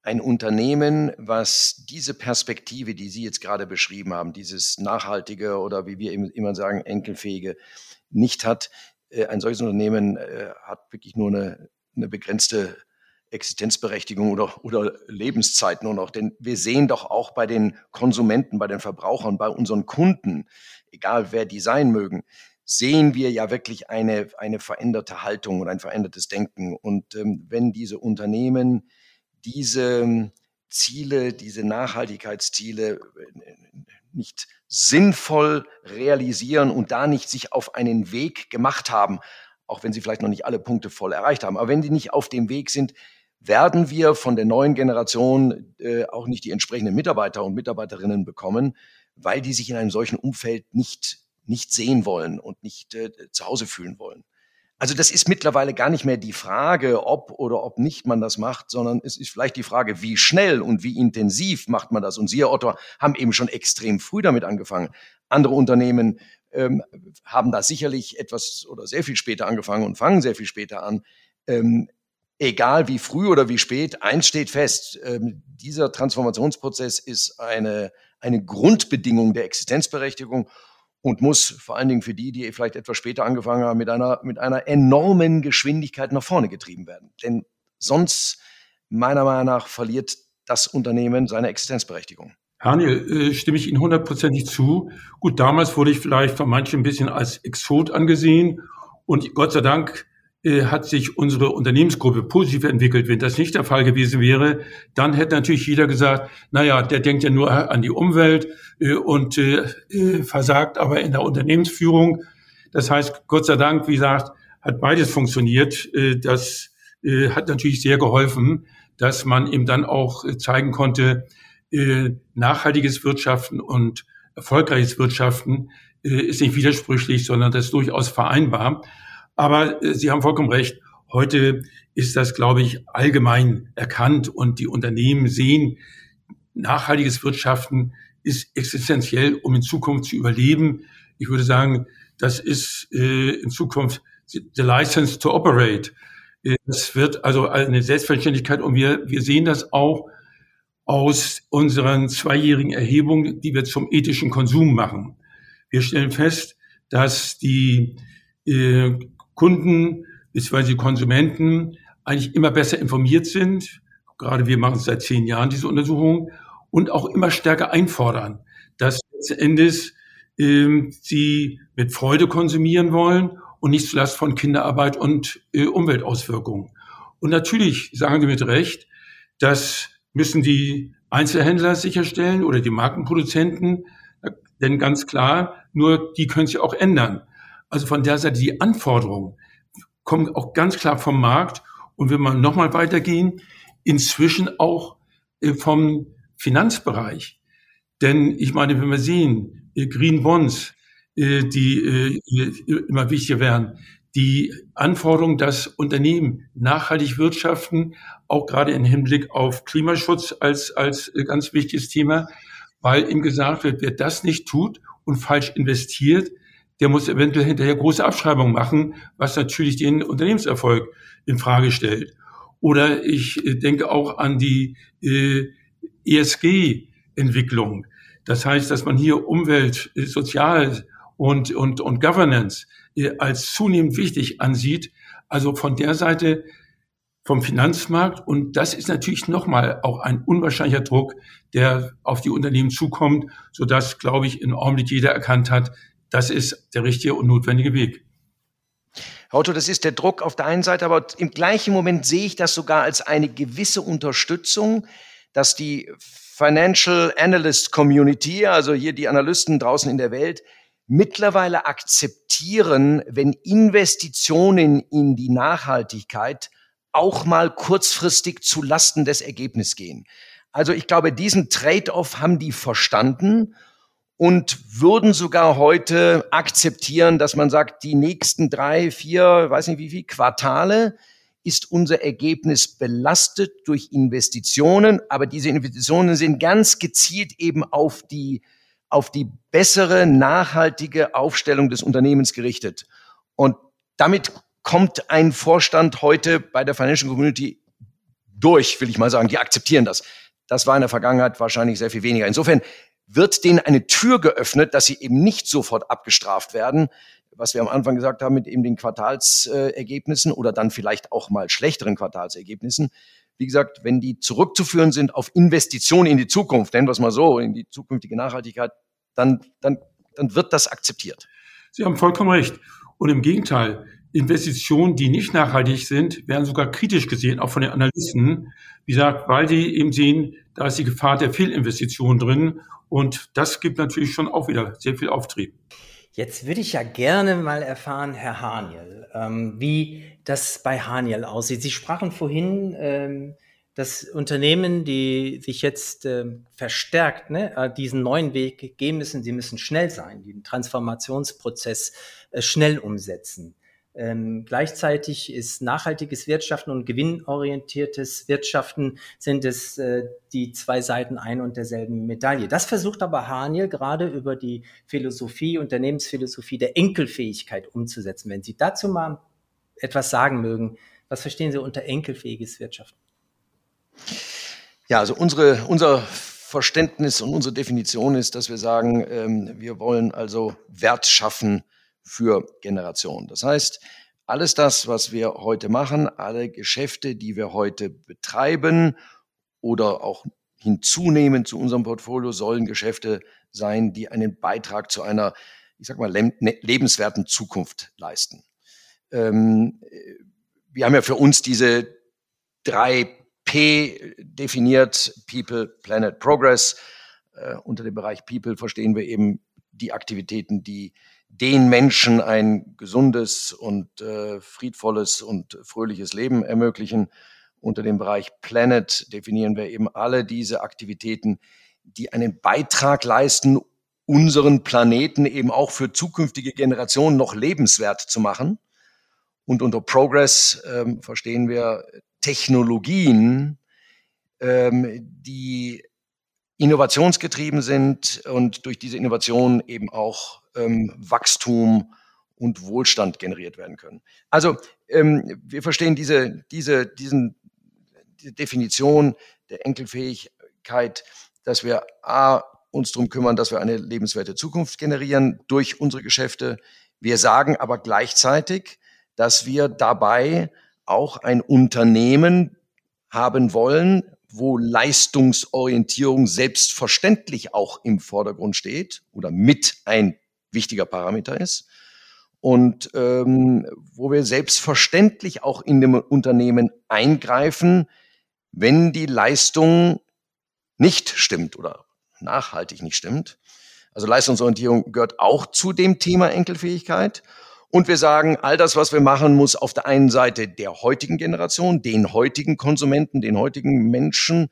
ein Unternehmen, was diese Perspektive, die Sie jetzt gerade beschrieben haben, dieses nachhaltige oder wie wir immer sagen, enkelfähige, nicht hat, ein solches Unternehmen äh, hat wirklich nur eine, eine begrenzte Existenzberechtigung oder, oder Lebenszeit nur noch. Denn wir sehen doch auch bei den Konsumenten, bei den Verbrauchern, bei unseren Kunden, egal wer die sein mögen, sehen wir ja wirklich eine, eine veränderte Haltung und ein verändertes Denken. Und ähm, wenn diese Unternehmen diese Ziele, diese Nachhaltigkeitsziele äh, nicht sinnvoll realisieren und da nicht sich auf einen Weg gemacht haben, auch wenn sie vielleicht noch nicht alle Punkte voll erreicht haben. Aber wenn die nicht auf dem Weg sind, werden wir von der neuen Generation äh, auch nicht die entsprechenden Mitarbeiter und Mitarbeiterinnen bekommen, weil die sich in einem solchen Umfeld nicht, nicht sehen wollen und nicht äh, zu Hause fühlen wollen. Also das ist mittlerweile gar nicht mehr die Frage, ob oder ob nicht man das macht, sondern es ist vielleicht die Frage, wie schnell und wie intensiv macht man das. Und Sie, Herr Otto, haben eben schon extrem früh damit angefangen. Andere Unternehmen ähm, haben da sicherlich etwas oder sehr viel später angefangen und fangen sehr viel später an. Ähm, egal wie früh oder wie spät, eins steht fest, ähm, dieser Transformationsprozess ist eine, eine Grundbedingung der Existenzberechtigung und muss vor allen Dingen für die, die vielleicht etwas später angefangen haben, mit einer, mit einer enormen Geschwindigkeit nach vorne getrieben werden. Denn sonst, meiner Meinung nach, verliert das Unternehmen seine Existenzberechtigung. Daniel, äh, stimme ich Ihnen hundertprozentig zu. Gut, damals wurde ich vielleicht von manchen ein bisschen als Exot angesehen und Gott sei Dank hat sich unsere Unternehmensgruppe positiv entwickelt. Wenn das nicht der Fall gewesen wäre, dann hätte natürlich jeder gesagt, naja, der denkt ja nur an die Umwelt äh, und äh, versagt aber in der Unternehmensführung. Das heißt, Gott sei Dank, wie gesagt, hat beides funktioniert. Das hat natürlich sehr geholfen, dass man eben dann auch zeigen konnte, nachhaltiges Wirtschaften und erfolgreiches Wirtschaften ist nicht widersprüchlich, sondern das ist durchaus vereinbar. Aber äh, Sie haben vollkommen recht. Heute ist das, glaube ich, allgemein erkannt und die Unternehmen sehen, nachhaltiges Wirtschaften ist existenziell, um in Zukunft zu überleben. Ich würde sagen, das ist äh, in Zukunft the license to operate. Äh, das wird also eine Selbstverständlichkeit und wir, wir sehen das auch aus unseren zweijährigen Erhebungen, die wir zum ethischen Konsum machen. Wir stellen fest, dass die äh, Kunden bzw. Konsumenten eigentlich immer besser informiert sind. Gerade wir machen seit zehn Jahren diese Untersuchung und auch immer stärker einfordern, dass letzten Endes ähm, sie mit Freude konsumieren wollen und nicht zuletzt von Kinderarbeit und äh, Umweltauswirkungen. Und natürlich sagen Sie mit Recht, das müssen die Einzelhändler sicherstellen oder die Markenproduzenten, denn ganz klar, nur die können sich auch ändern. Also von der Seite die Anforderungen kommen auch ganz klar vom Markt. Und wenn wir nochmal weitergehen, inzwischen auch äh, vom Finanzbereich. Denn ich meine, wenn wir sehen, äh, Green Bonds, äh, die immer wichtiger werden, die Anforderung, dass Unternehmen nachhaltig wirtschaften, auch gerade im Hinblick auf Klimaschutz als, als ganz wichtiges Thema, weil ihm gesagt wird, wer das nicht tut und falsch investiert, der muss eventuell hinterher große Abschreibungen machen, was natürlich den Unternehmenserfolg in Frage stellt. Oder ich äh, denke auch an die äh, ESG-Entwicklung. Das heißt, dass man hier Umwelt, äh, Sozial und, und, und Governance äh, als zunehmend wichtig ansieht. Also von der Seite vom Finanzmarkt. Und das ist natürlich nochmal auch ein unwahrscheinlicher Druck, der auf die Unternehmen zukommt, sodass, glaube ich, im Augenblick jeder erkannt hat, das ist der richtige und notwendige Weg. Herr Otto, das ist der Druck auf der einen Seite, aber im gleichen Moment sehe ich das sogar als eine gewisse Unterstützung, dass die Financial Analyst Community, also hier die Analysten draußen in der Welt, mittlerweile akzeptieren, wenn Investitionen in die Nachhaltigkeit auch mal kurzfristig zu Lasten des Ergebnisses gehen. Also ich glaube, diesen Trade-off haben die verstanden und würden sogar heute akzeptieren, dass man sagt, die nächsten drei, vier, weiß nicht wie viel Quartale ist unser Ergebnis belastet durch Investitionen, aber diese Investitionen sind ganz gezielt eben auf die auf die bessere, nachhaltige Aufstellung des Unternehmens gerichtet. Und damit kommt ein Vorstand heute bei der Financial Community durch, will ich mal sagen. Die akzeptieren das. Das war in der Vergangenheit wahrscheinlich sehr viel weniger. Insofern wird denen eine Tür geöffnet, dass sie eben nicht sofort abgestraft werden, was wir am Anfang gesagt haben mit eben den Quartalsergebnissen oder dann vielleicht auch mal schlechteren Quartalsergebnissen. Wie gesagt, wenn die zurückzuführen sind auf Investitionen in die Zukunft, nennen wir es mal so, in die zukünftige Nachhaltigkeit, dann, dann, dann wird das akzeptiert. Sie haben vollkommen recht. Und im Gegenteil, Investitionen, die nicht nachhaltig sind, werden sogar kritisch gesehen, auch von den Analysten. Wie gesagt, weil sie eben sehen, da ist die Gefahr der Fehlinvestition drin und das gibt natürlich schon auch wieder sehr viel Auftrieb. Jetzt würde ich ja gerne mal erfahren, Herr Haniel, ähm, wie das bei Haniel aussieht. Sie sprachen vorhin, ähm, dass Unternehmen, die sich jetzt ähm, verstärkt ne, äh, diesen neuen Weg gehen müssen, sie müssen schnell sein, den Transformationsprozess äh, schnell umsetzen. Ähm, gleichzeitig ist nachhaltiges Wirtschaften und gewinnorientiertes Wirtschaften sind es äh, die zwei Seiten ein und derselben Medaille. Das versucht aber Haniel gerade über die Philosophie, Unternehmensphilosophie der Enkelfähigkeit umzusetzen. Wenn Sie dazu mal etwas sagen mögen, was verstehen Sie unter enkelfähiges Wirtschaften? Ja, also unsere, unser Verständnis und unsere Definition ist, dass wir sagen, ähm, wir wollen also Wert schaffen für Generationen. Das heißt, alles das, was wir heute machen, alle Geschäfte, die wir heute betreiben oder auch hinzunehmen zu unserem Portfolio, sollen Geschäfte sein, die einen Beitrag zu einer, ich sag mal, ne, lebenswerten Zukunft leisten. Ähm, wir haben ja für uns diese drei P definiert, People, Planet, Progress. Äh, unter dem Bereich People verstehen wir eben die Aktivitäten, die den Menschen ein gesundes und äh, friedvolles und fröhliches Leben ermöglichen. Unter dem Bereich Planet definieren wir eben alle diese Aktivitäten, die einen Beitrag leisten, unseren Planeten eben auch für zukünftige Generationen noch lebenswert zu machen. Und unter Progress ähm, verstehen wir Technologien, ähm, die innovationsgetrieben sind und durch diese Innovation eben auch ähm, Wachstum und Wohlstand generiert werden können. Also ähm, wir verstehen diese, diese, diesen, diese Definition der Enkelfähigkeit, dass wir A, uns darum kümmern, dass wir eine lebenswerte Zukunft generieren durch unsere Geschäfte. Wir sagen aber gleichzeitig, dass wir dabei auch ein Unternehmen haben wollen, wo Leistungsorientierung selbstverständlich auch im Vordergrund steht oder mit ein wichtiger Parameter ist und ähm, wo wir selbstverständlich auch in dem Unternehmen eingreifen, wenn die Leistung nicht stimmt oder nachhaltig nicht stimmt. Also Leistungsorientierung gehört auch zu dem Thema Enkelfähigkeit. Und wir sagen, all das, was wir machen, muss auf der einen Seite der heutigen Generation, den heutigen Konsumenten, den heutigen Menschen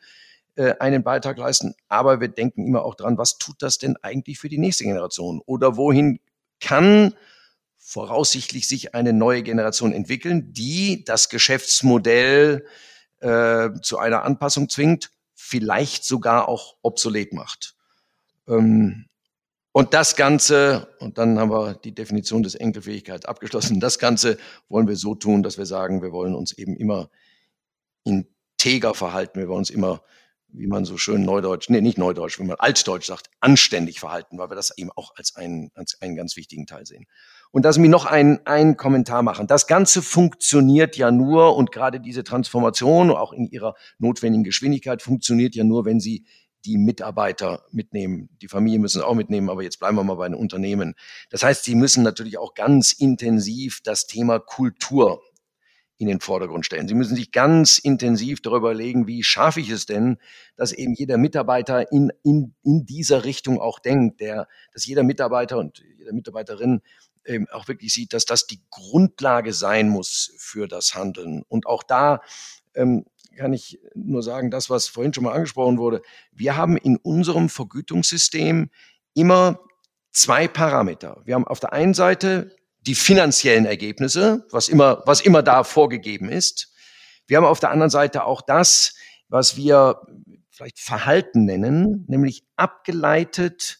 äh, einen Beitrag leisten. Aber wir denken immer auch dran, was tut das denn eigentlich für die nächste Generation? Oder wohin kann voraussichtlich sich eine neue Generation entwickeln, die das Geschäftsmodell äh, zu einer Anpassung zwingt, vielleicht sogar auch obsolet macht. Ähm, und das Ganze, und dann haben wir die Definition des Enkelfähigkeit abgeschlossen, das Ganze wollen wir so tun, dass wir sagen, wir wollen uns eben immer integer verhalten, wir wollen uns immer wie man so schön Neudeutsch, nee, nicht Neudeutsch, wie man Altdeutsch sagt, anständig verhalten, weil wir das eben auch als einen, als einen ganz wichtigen Teil sehen. Und lassen mich noch einen, einen Kommentar machen. Das Ganze funktioniert ja nur und gerade diese Transformation, auch in ihrer notwendigen Geschwindigkeit, funktioniert ja nur, wenn Sie die Mitarbeiter mitnehmen. Die Familie müssen auch mitnehmen, aber jetzt bleiben wir mal bei den Unternehmen. Das heißt, Sie müssen natürlich auch ganz intensiv das Thema Kultur in den Vordergrund stellen. Sie müssen sich ganz intensiv darüber legen, wie schaffe ich es denn, dass eben jeder Mitarbeiter in, in, in dieser Richtung auch denkt, der, dass jeder Mitarbeiter und jede Mitarbeiterin ähm, auch wirklich sieht, dass das die Grundlage sein muss für das Handeln. Und auch da ähm, kann ich nur sagen, das, was vorhin schon mal angesprochen wurde. Wir haben in unserem Vergütungssystem immer zwei Parameter. Wir haben auf der einen Seite die finanziellen Ergebnisse, was immer, was immer da vorgegeben ist. Wir haben auf der anderen Seite auch das, was wir vielleicht Verhalten nennen, nämlich abgeleitet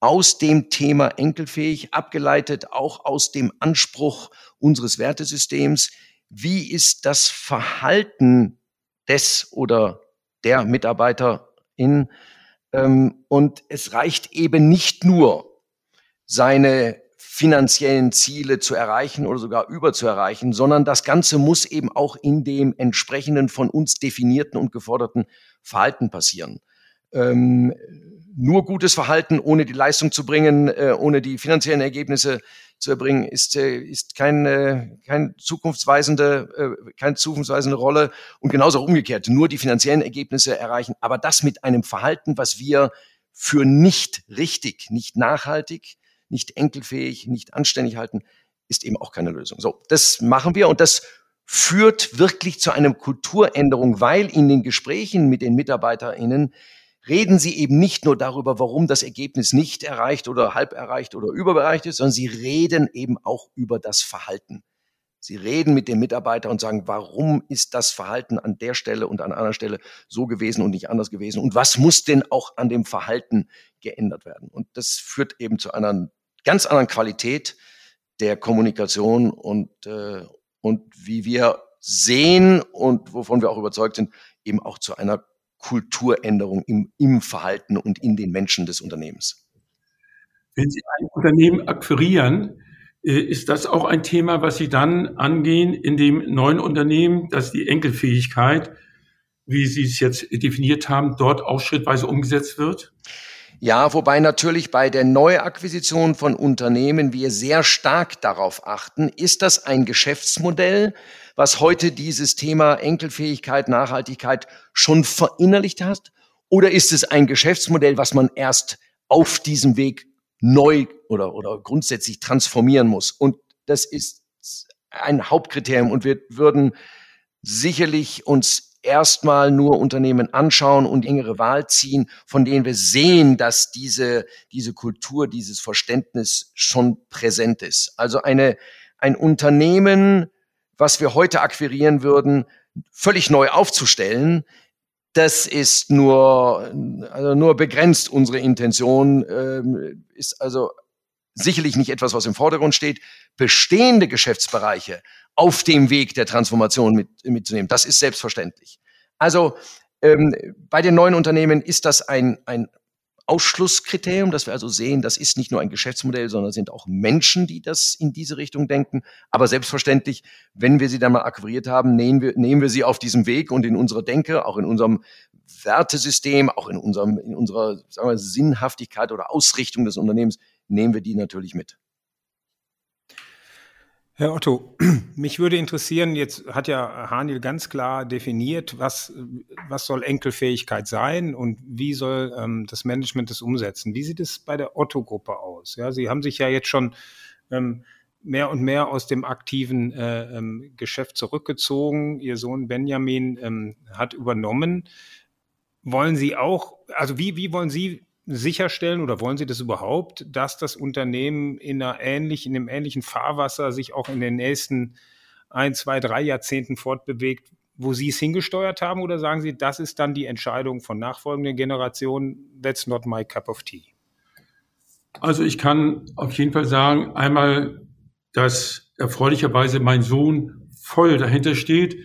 aus dem Thema enkelfähig, abgeleitet auch aus dem Anspruch unseres Wertesystems. Wie ist das Verhalten des oder der Mitarbeiterin? Ähm, und es reicht eben nicht nur, seine finanziellen Ziele zu erreichen oder sogar über zu erreichen, sondern das Ganze muss eben auch in dem entsprechenden von uns definierten und geforderten Verhalten passieren. Ähm, nur gutes Verhalten, ohne die Leistung zu bringen, äh, ohne die finanziellen Ergebnisse zu erbringen, ist, äh, ist kein, äh, kein zukunftsweisende, äh, keine zukunftsweisende Rolle. Und genauso umgekehrt, nur die finanziellen Ergebnisse erreichen, aber das mit einem Verhalten, was wir für nicht richtig, nicht nachhaltig, nicht enkelfähig, nicht anständig halten, ist eben auch keine Lösung. So, das machen wir und das führt wirklich zu einer Kulturänderung, weil in den Gesprächen mit den MitarbeiterInnen reden sie eben nicht nur darüber, warum das Ergebnis nicht erreicht oder halb erreicht oder überbereicht ist, sondern sie reden eben auch über das Verhalten. Sie reden mit dem Mitarbeiter und sagen, warum ist das Verhalten an der Stelle und an einer Stelle so gewesen und nicht anders gewesen? Und was muss denn auch an dem Verhalten geändert werden? Und das führt eben zu einer ganz anderen Qualität der Kommunikation und, äh, und wie wir sehen und wovon wir auch überzeugt sind, eben auch zu einer Kulturänderung im, im Verhalten und in den Menschen des Unternehmens. Wenn Sie ein Unternehmen akquirieren, äh, ist das auch ein Thema, was Sie dann angehen in dem neuen Unternehmen, dass die Enkelfähigkeit, wie Sie es jetzt definiert haben, dort auch schrittweise umgesetzt wird? Ja, wobei natürlich bei der Neuakquisition von Unternehmen wir sehr stark darauf achten, ist das ein Geschäftsmodell, was heute dieses Thema Enkelfähigkeit, Nachhaltigkeit schon verinnerlicht hat? Oder ist es ein Geschäftsmodell, was man erst auf diesem Weg neu oder, oder grundsätzlich transformieren muss? Und das ist ein Hauptkriterium und wir würden sicherlich uns erstmal nur Unternehmen anschauen und engere Wahl ziehen, von denen wir sehen, dass diese, diese Kultur, dieses Verständnis schon präsent ist. Also eine, ein Unternehmen, was wir heute akquirieren würden, völlig neu aufzustellen, das ist nur, also nur begrenzt unsere Intention, ähm, ist also sicherlich nicht etwas, was im Vordergrund steht. Bestehende Geschäftsbereiche auf dem Weg der Transformation mit, mitzunehmen. Das ist selbstverständlich. Also ähm, bei den neuen Unternehmen ist das ein, ein Ausschlusskriterium, dass wir also sehen, das ist nicht nur ein Geschäftsmodell, sondern sind auch Menschen, die das in diese Richtung denken. Aber selbstverständlich, wenn wir sie dann mal akquiriert haben, nehmen wir, nehmen wir sie auf diesem Weg und in unserer Denke, auch in unserem Wertesystem, auch in unserem, in unserer sagen wir, Sinnhaftigkeit oder Ausrichtung des Unternehmens, nehmen wir die natürlich mit. Herr Otto, (clears throat) mich würde interessieren, jetzt hat ja Haniel ganz klar definiert, was, was soll Enkelfähigkeit sein und wie soll ähm, das Management das umsetzen. Wie sieht es bei der Otto-Gruppe aus? Ja, Sie haben sich ja jetzt schon ähm, mehr und mehr aus dem aktiven äh, ähm, Geschäft zurückgezogen. Ihr Sohn Benjamin ähm, hat übernommen. Wollen Sie auch, also wie, wie wollen Sie sicherstellen oder wollen Sie das überhaupt, dass das Unternehmen in, einer ähnlichen, in einem ähnlichen Fahrwasser sich auch in den nächsten ein, zwei, drei Jahrzehnten fortbewegt, wo Sie es hingesteuert haben? Oder sagen Sie, das ist dann die Entscheidung von nachfolgenden Generationen? That's not my cup of tea. Also ich kann auf jeden Fall sagen, einmal, dass erfreulicherweise mein Sohn voll dahinter steht.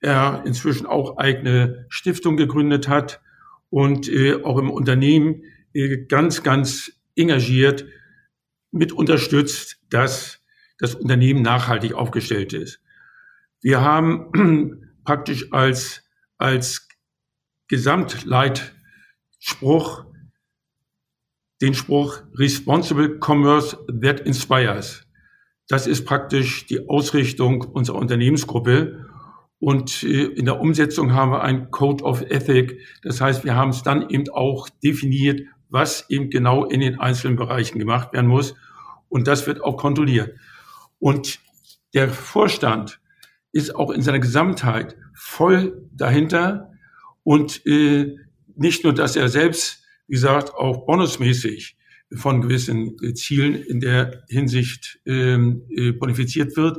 Er inzwischen auch eigene Stiftung gegründet hat und äh, auch im Unternehmen ganz, ganz engagiert mit unterstützt, dass das Unternehmen nachhaltig aufgestellt ist. Wir haben (clears throat) praktisch als, als Gesamtleitspruch den Spruch Responsible Commerce that inspires. Das ist praktisch die Ausrichtung unserer Unternehmensgruppe. Und äh, in der Umsetzung haben wir ein Code of Ethic. Das heißt, wir haben es dann eben auch definiert, was eben genau in den einzelnen Bereichen gemacht werden muss. Und das wird auch kontrolliert. Und der Vorstand ist auch in seiner Gesamtheit voll dahinter und äh, nicht nur, dass er selbst, wie gesagt, auch bonusmäßig von gewissen äh, Zielen in der Hinsicht ähm, äh, bonifiziert wird,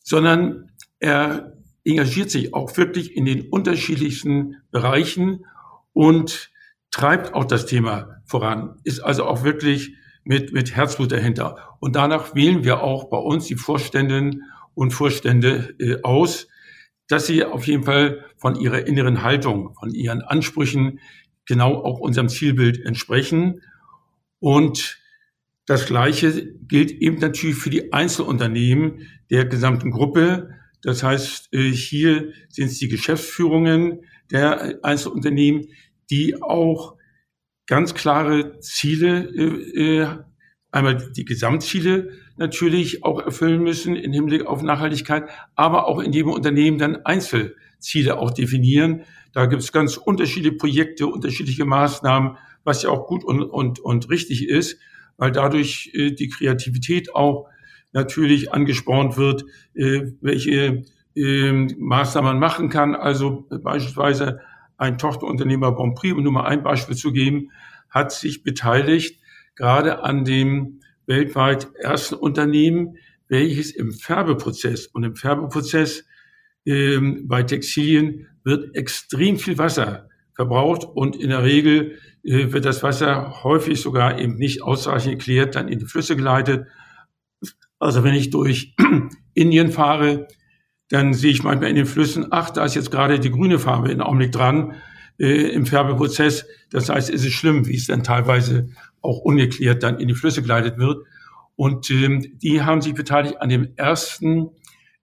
sondern er engagiert sich auch wirklich in den unterschiedlichsten Bereichen und treibt auch das Thema voran, ist also auch wirklich mit, mit Herzblut dahinter. Und danach wählen wir auch bei uns die Vorständinnen und Vorstände äh, aus, dass sie auf jeden Fall von ihrer inneren Haltung, von ihren Ansprüchen genau auch unserem Zielbild entsprechen. Und das Gleiche gilt eben natürlich für die Einzelunternehmen der gesamten Gruppe. Das heißt, äh, hier sind es die Geschäftsführungen der Einzelunternehmen, die auch ganz klare Ziele, äh, äh, einmal die Gesamtziele natürlich auch erfüllen müssen im Hinblick auf Nachhaltigkeit, aber auch in jedem Unternehmen dann Einzelziele auch definieren. Da gibt es ganz unterschiedliche Projekte, unterschiedliche Maßnahmen, was ja auch gut und, und, und richtig ist, weil dadurch äh, die Kreativität auch natürlich angespornt wird, welche äh, Maßnahmen man machen kann. Also beispielsweise ein Tochterunternehmer Bonprix, um nur mal ein Beispiel zu geben, hat sich beteiligt gerade an dem weltweit ersten Unternehmen, welches im Färbeprozess und im Färbeprozess ähm, bei Textilien wird extrem viel Wasser verbraucht und in der Regel äh, wird das Wasser häufig sogar eben nicht ausreichend geklärt, dann in die Flüsse geleitet. Also wenn ich durch (clears throat) Indien fahre, dann sehe ich manchmal in den Flüssen, ach, da ist jetzt gerade die grüne Farbe in Augenblick dran äh, im Färbeprozess. Das heißt, es ist schlimm, wie es dann teilweise auch ungeklärt dann in die Flüsse geleitet wird. Und ähm, die haben sich beteiligt an dem ersten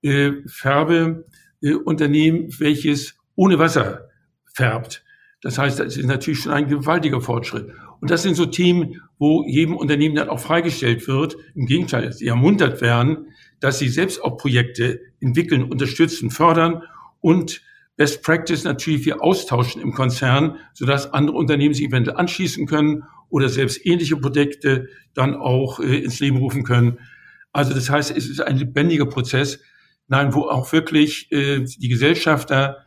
äh, Färbeunternehmen, äh, welches ohne Wasser färbt. Das heißt, das ist natürlich schon ein gewaltiger Fortschritt. Und das sind so Themen, wo jedem Unternehmen dann auch freigestellt wird. Im Gegenteil, sie ermuntert werden, dass sie selbst auch Projekte entwickeln, unterstützen, fördern und Best Practice natürlich wir austauschen im Konzern, sodass andere Unternehmen sich eventuell anschließen können oder selbst ähnliche Projekte dann auch äh, ins Leben rufen können. Also das heißt, es ist ein lebendiger Prozess, nein, wo auch wirklich äh, die Gesellschafter,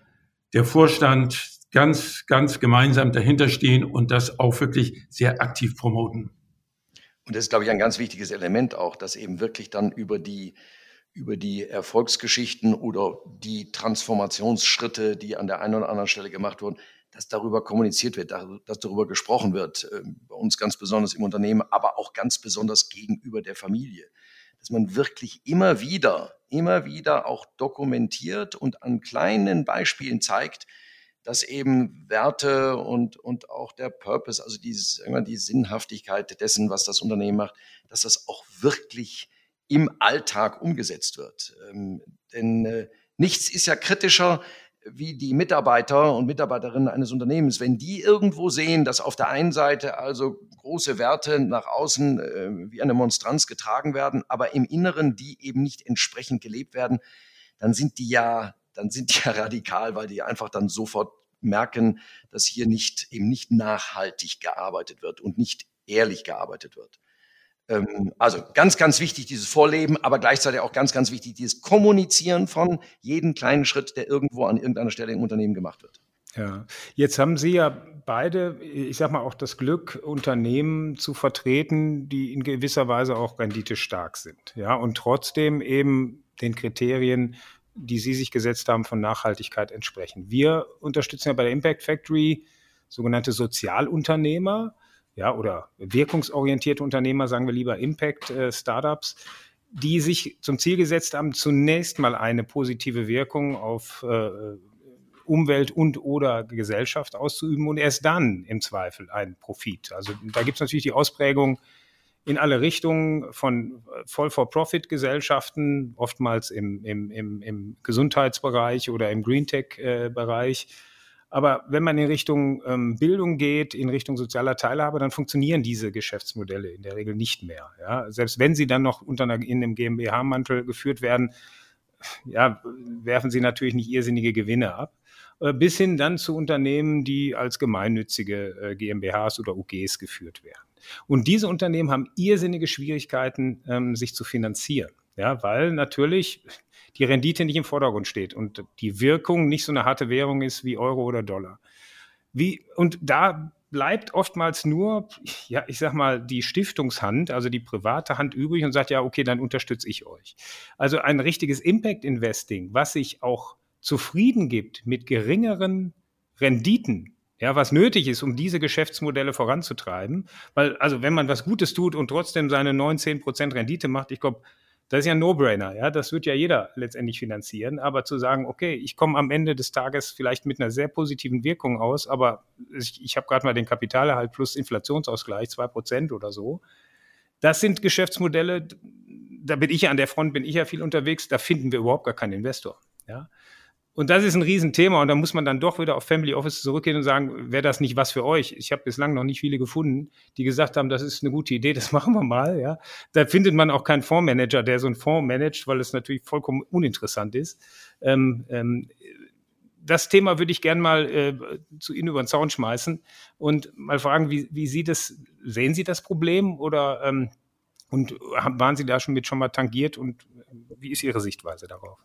der Vorstand ganz, ganz gemeinsam dahinter stehen und das auch wirklich sehr aktiv promoten. Und das ist, glaube ich, ein ganz wichtiges Element auch, dass eben wirklich dann über die über die Erfolgsgeschichten oder die Transformationsschritte, die an der einen oder anderen Stelle gemacht wurden, dass darüber kommuniziert wird, dass darüber gesprochen wird, ähm, bei uns ganz besonders im Unternehmen, aber auch ganz besonders gegenüber der Familie. Dass man wirklich immer wieder, immer wieder auch dokumentiert und an kleinen Beispielen zeigt, dass eben Werte und, und auch der Purpose, also dieses, die Sinnhaftigkeit dessen, was das Unternehmen macht, dass das auch wirklich im Alltag umgesetzt wird. Ähm, denn äh, nichts ist ja kritischer wie die Mitarbeiter und Mitarbeiterinnen eines Unternehmens. Wenn die irgendwo sehen, dass auf der einen Seite also große Werte nach außen äh, wie eine Monstranz getragen werden, aber im Inneren die eben nicht entsprechend gelebt werden, dann sind die ja, dann sind die ja radikal, weil die einfach dann sofort merken, dass hier nicht eben nicht nachhaltig gearbeitet wird und nicht ehrlich gearbeitet wird. Ähm, also ganz, ganz wichtig dieses Vorleben, aber gleichzeitig auch ganz, ganz wichtig dieses Kommunizieren von jedem kleinen Schritt, der irgendwo an irgendeiner Stelle im Unternehmen gemacht wird. Ja, jetzt haben Sie ja beide, ich sag mal, auch das Glück, Unternehmen zu vertreten, die in gewisser Weise auch renditestark sind. Ja, und trotzdem eben den Kriterien, die Sie sich gesetzt haben, von Nachhaltigkeit entsprechen. Wir unterstützen ja bei der Impact Factory sogenannte Sozialunternehmer, ja, oder wirkungsorientierte Unternehmer, sagen wir lieber Impact-Startups, äh, die sich zum Ziel gesetzt haben, zunächst mal eine positive Wirkung auf äh, Umwelt und oder Gesellschaft auszuüben und erst dann im Zweifel einen Profit. Also da gibt es natürlich die Ausprägung in alle Richtungen von Voll-for-Profit-Gesellschaften, oftmals im, im, im, im Gesundheitsbereich oder im Greentech-Bereich, äh, aber wenn man in Richtung ähm, Bildung geht, in Richtung sozialer Teilhabe, dann funktionieren diese Geschäftsmodelle in der Regel nicht mehr. Ja? Selbst wenn sie dann noch unter einer, in einem GmbH-Mantel geführt werden, ja, werfen sie natürlich nicht irrsinnige Gewinne ab. Äh, bis hin dann zu Unternehmen, die als gemeinnützige äh, GmbHs oder UGs geführt werden. Und diese Unternehmen haben irrsinnige Schwierigkeiten, ähm, sich zu finanzieren. Ja, weil natürlich die Rendite nicht im Vordergrund steht und die Wirkung nicht so eine harte Währung ist wie Euro oder Dollar. Wie, und da bleibt oftmals nur, ja, ich sag mal, die Stiftungshand, also die private Hand übrig und sagt, ja, okay, dann unterstütze ich euch. Also ein richtiges Impact Investing, was sich auch zufrieden gibt mit geringeren Renditen, ja, was nötig ist, um diese Geschäftsmodelle voranzutreiben. Weil, also wenn man was Gutes tut und trotzdem seine 19 Prozent Rendite macht, ich glaube, das ist ja ein No-Brainer, ja, das wird ja jeder letztendlich finanzieren, aber zu sagen, okay, ich komme am Ende des Tages vielleicht mit einer sehr positiven Wirkung aus, aber ich, ich habe gerade mal den Kapitalerhalt plus Inflationsausgleich, zwei Prozent oder so, das sind Geschäftsmodelle, da bin ich ja an der Front, bin ich ja viel unterwegs, da finden wir überhaupt gar keinen Investor, ja. Und das ist ein Riesenthema und da muss man dann doch wieder auf Family Office zurückgehen und sagen, wäre das nicht was für euch? Ich habe bislang noch nicht viele gefunden, die gesagt haben, das ist eine gute Idee, das (laughs) machen wir mal. Ja, Da findet man auch keinen Fondsmanager, der so einen Fonds managt, weil es natürlich vollkommen uninteressant ist. Ähm, ähm, das Thema würde ich gern mal äh, zu Ihnen über den Zaun schmeißen und mal fragen, wie, wie Sie das, sehen Sie das Problem oder ähm, und waren Sie da schon mit schon mal tangiert und wie ist Ihre Sichtweise darauf?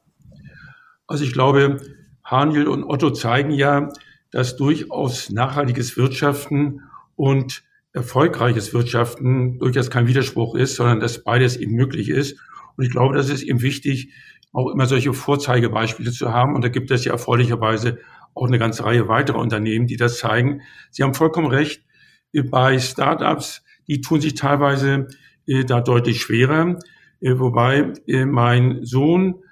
Also ich glaube, Haniel und Otto zeigen ja, dass durchaus nachhaltiges Wirtschaften und erfolgreiches Wirtschaften durchaus kein Widerspruch ist, sondern dass beides eben möglich ist. Und ich glaube, das ist eben wichtig, auch immer solche Vorzeigebeispiele zu haben. Und da gibt es ja erfreulicherweise auch eine ganze Reihe weiterer Unternehmen, die das zeigen. Sie haben vollkommen recht. Bei Startups, die tun sich teilweise äh, da deutlich schwerer. Äh, wobei äh, mein Sohn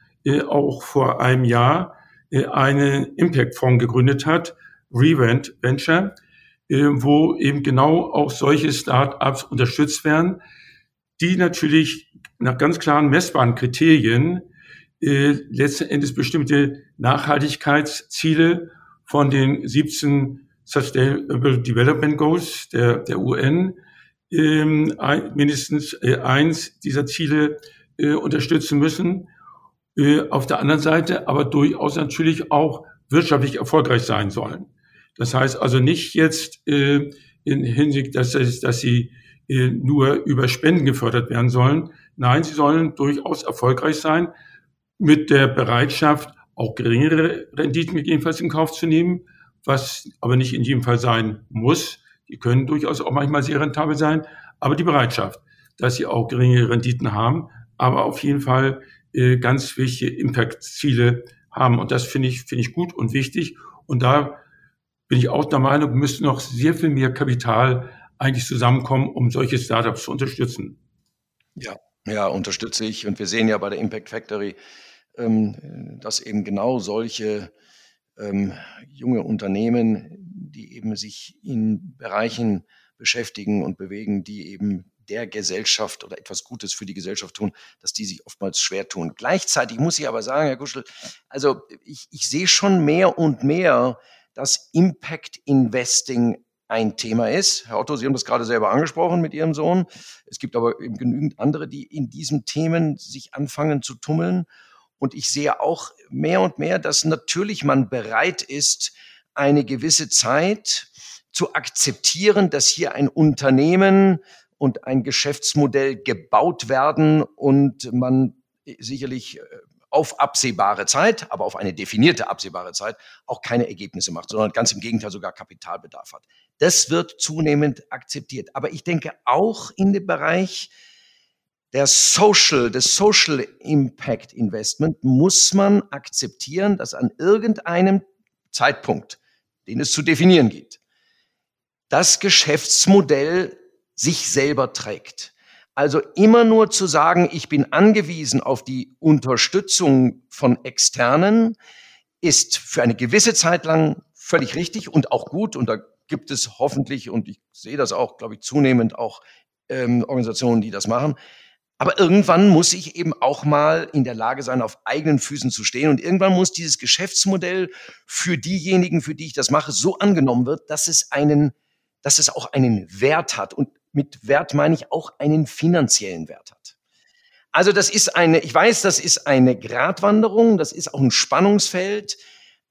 auch vor einem Jahr äh, einen Impact-Fonds gegründet hat, Revent Venture, äh, wo eben genau auch solche Start-ups unterstützt werden, die natürlich nach ganz klaren messbaren Kriterien äh, letzten Endes bestimmte Nachhaltigkeitsziele von den 17 Sustainable Development Goals der, der UN ähm, ein, mindestens äh, eins dieser Ziele äh, unterstützen müssen äh, auf der anderen Seite aber durchaus natürlich auch wirtschaftlich erfolgreich sein sollen. Das heißt also nicht jetzt äh, in Hinsicht, dass, dass sie äh, nur über Spenden gefördert werden sollen. Nein, sie sollen durchaus erfolgreich sein mit der Bereitschaft, auch geringere Renditen gegebenenfalls in Kauf zu nehmen, was aber nicht in jedem Fall sein muss. Die können durchaus auch manchmal sehr rentabel sein, aber die Bereitschaft, dass sie auch geringere Renditen haben, aber auf jeden Fall äh, ganz wichtige Impact-Ziele haben. Und das finde ich, finde ich gut und wichtig. Und da bin ich auch der Meinung, müsste noch sehr viel mehr Kapital eigentlich zusammenkommen, um solche Startups zu unterstützen. Ja, ja, unterstütze ich. Und wir sehen ja bei der Impact Factory, ähm, dass eben genau solche ähm, junge Unternehmen, die eben sich in Bereichen beschäftigen und bewegen, die eben der Gesellschaft oder etwas Gutes für die Gesellschaft tun, dass die sich oftmals schwer tun. Gleichzeitig muss ich aber sagen, Herr Kuschel, also ich, ich sehe schon mehr und mehr, dass Impact Investing ein Thema ist. Herr Otto, Sie haben das gerade selber angesprochen mit Ihrem Sohn. Es gibt aber eben genügend andere, die in diesen Themen sich anfangen zu tummeln. Und ich sehe auch mehr und mehr, dass natürlich man bereit ist, eine gewisse Zeit zu akzeptieren, dass hier ein Unternehmen und ein Geschäftsmodell gebaut werden und man sicherlich äh, auf absehbare Zeit, aber auf eine definierte absehbare Zeit auch keine Ergebnisse macht, sondern ganz im Gegenteil sogar Kapitalbedarf hat. Das wird zunehmend akzeptiert. Aber ich denke auch in dem Bereich der Social, des Social Impact Investment muss man akzeptieren, dass an irgendeinem Zeitpunkt, den es zu definieren geht, das Geschäftsmodell sich selber trägt. Also immer nur zu sagen, ich bin angewiesen auf die Unterstützung von Externen, ist für eine gewisse Zeit lang völlig richtig und auch gut. Und da gibt es hoffentlich, und ich sehe das auch, glaube ich, zunehmend auch ähm, Organisationen, die das machen. Aber irgendwann muss ich eben auch mal in der Lage sein, auf eigenen Füßen zu stehen. Und irgendwann muss dieses Geschäftsmodell für diejenigen, für die ich das mache, so angenommen wird, dass es einen, dass es auch einen Wert hat. Und mit Wert meine ich auch einen finanziellen Wert hat. Also das ist eine, ich weiß, das ist eine Gratwanderung, das ist auch ein Spannungsfeld,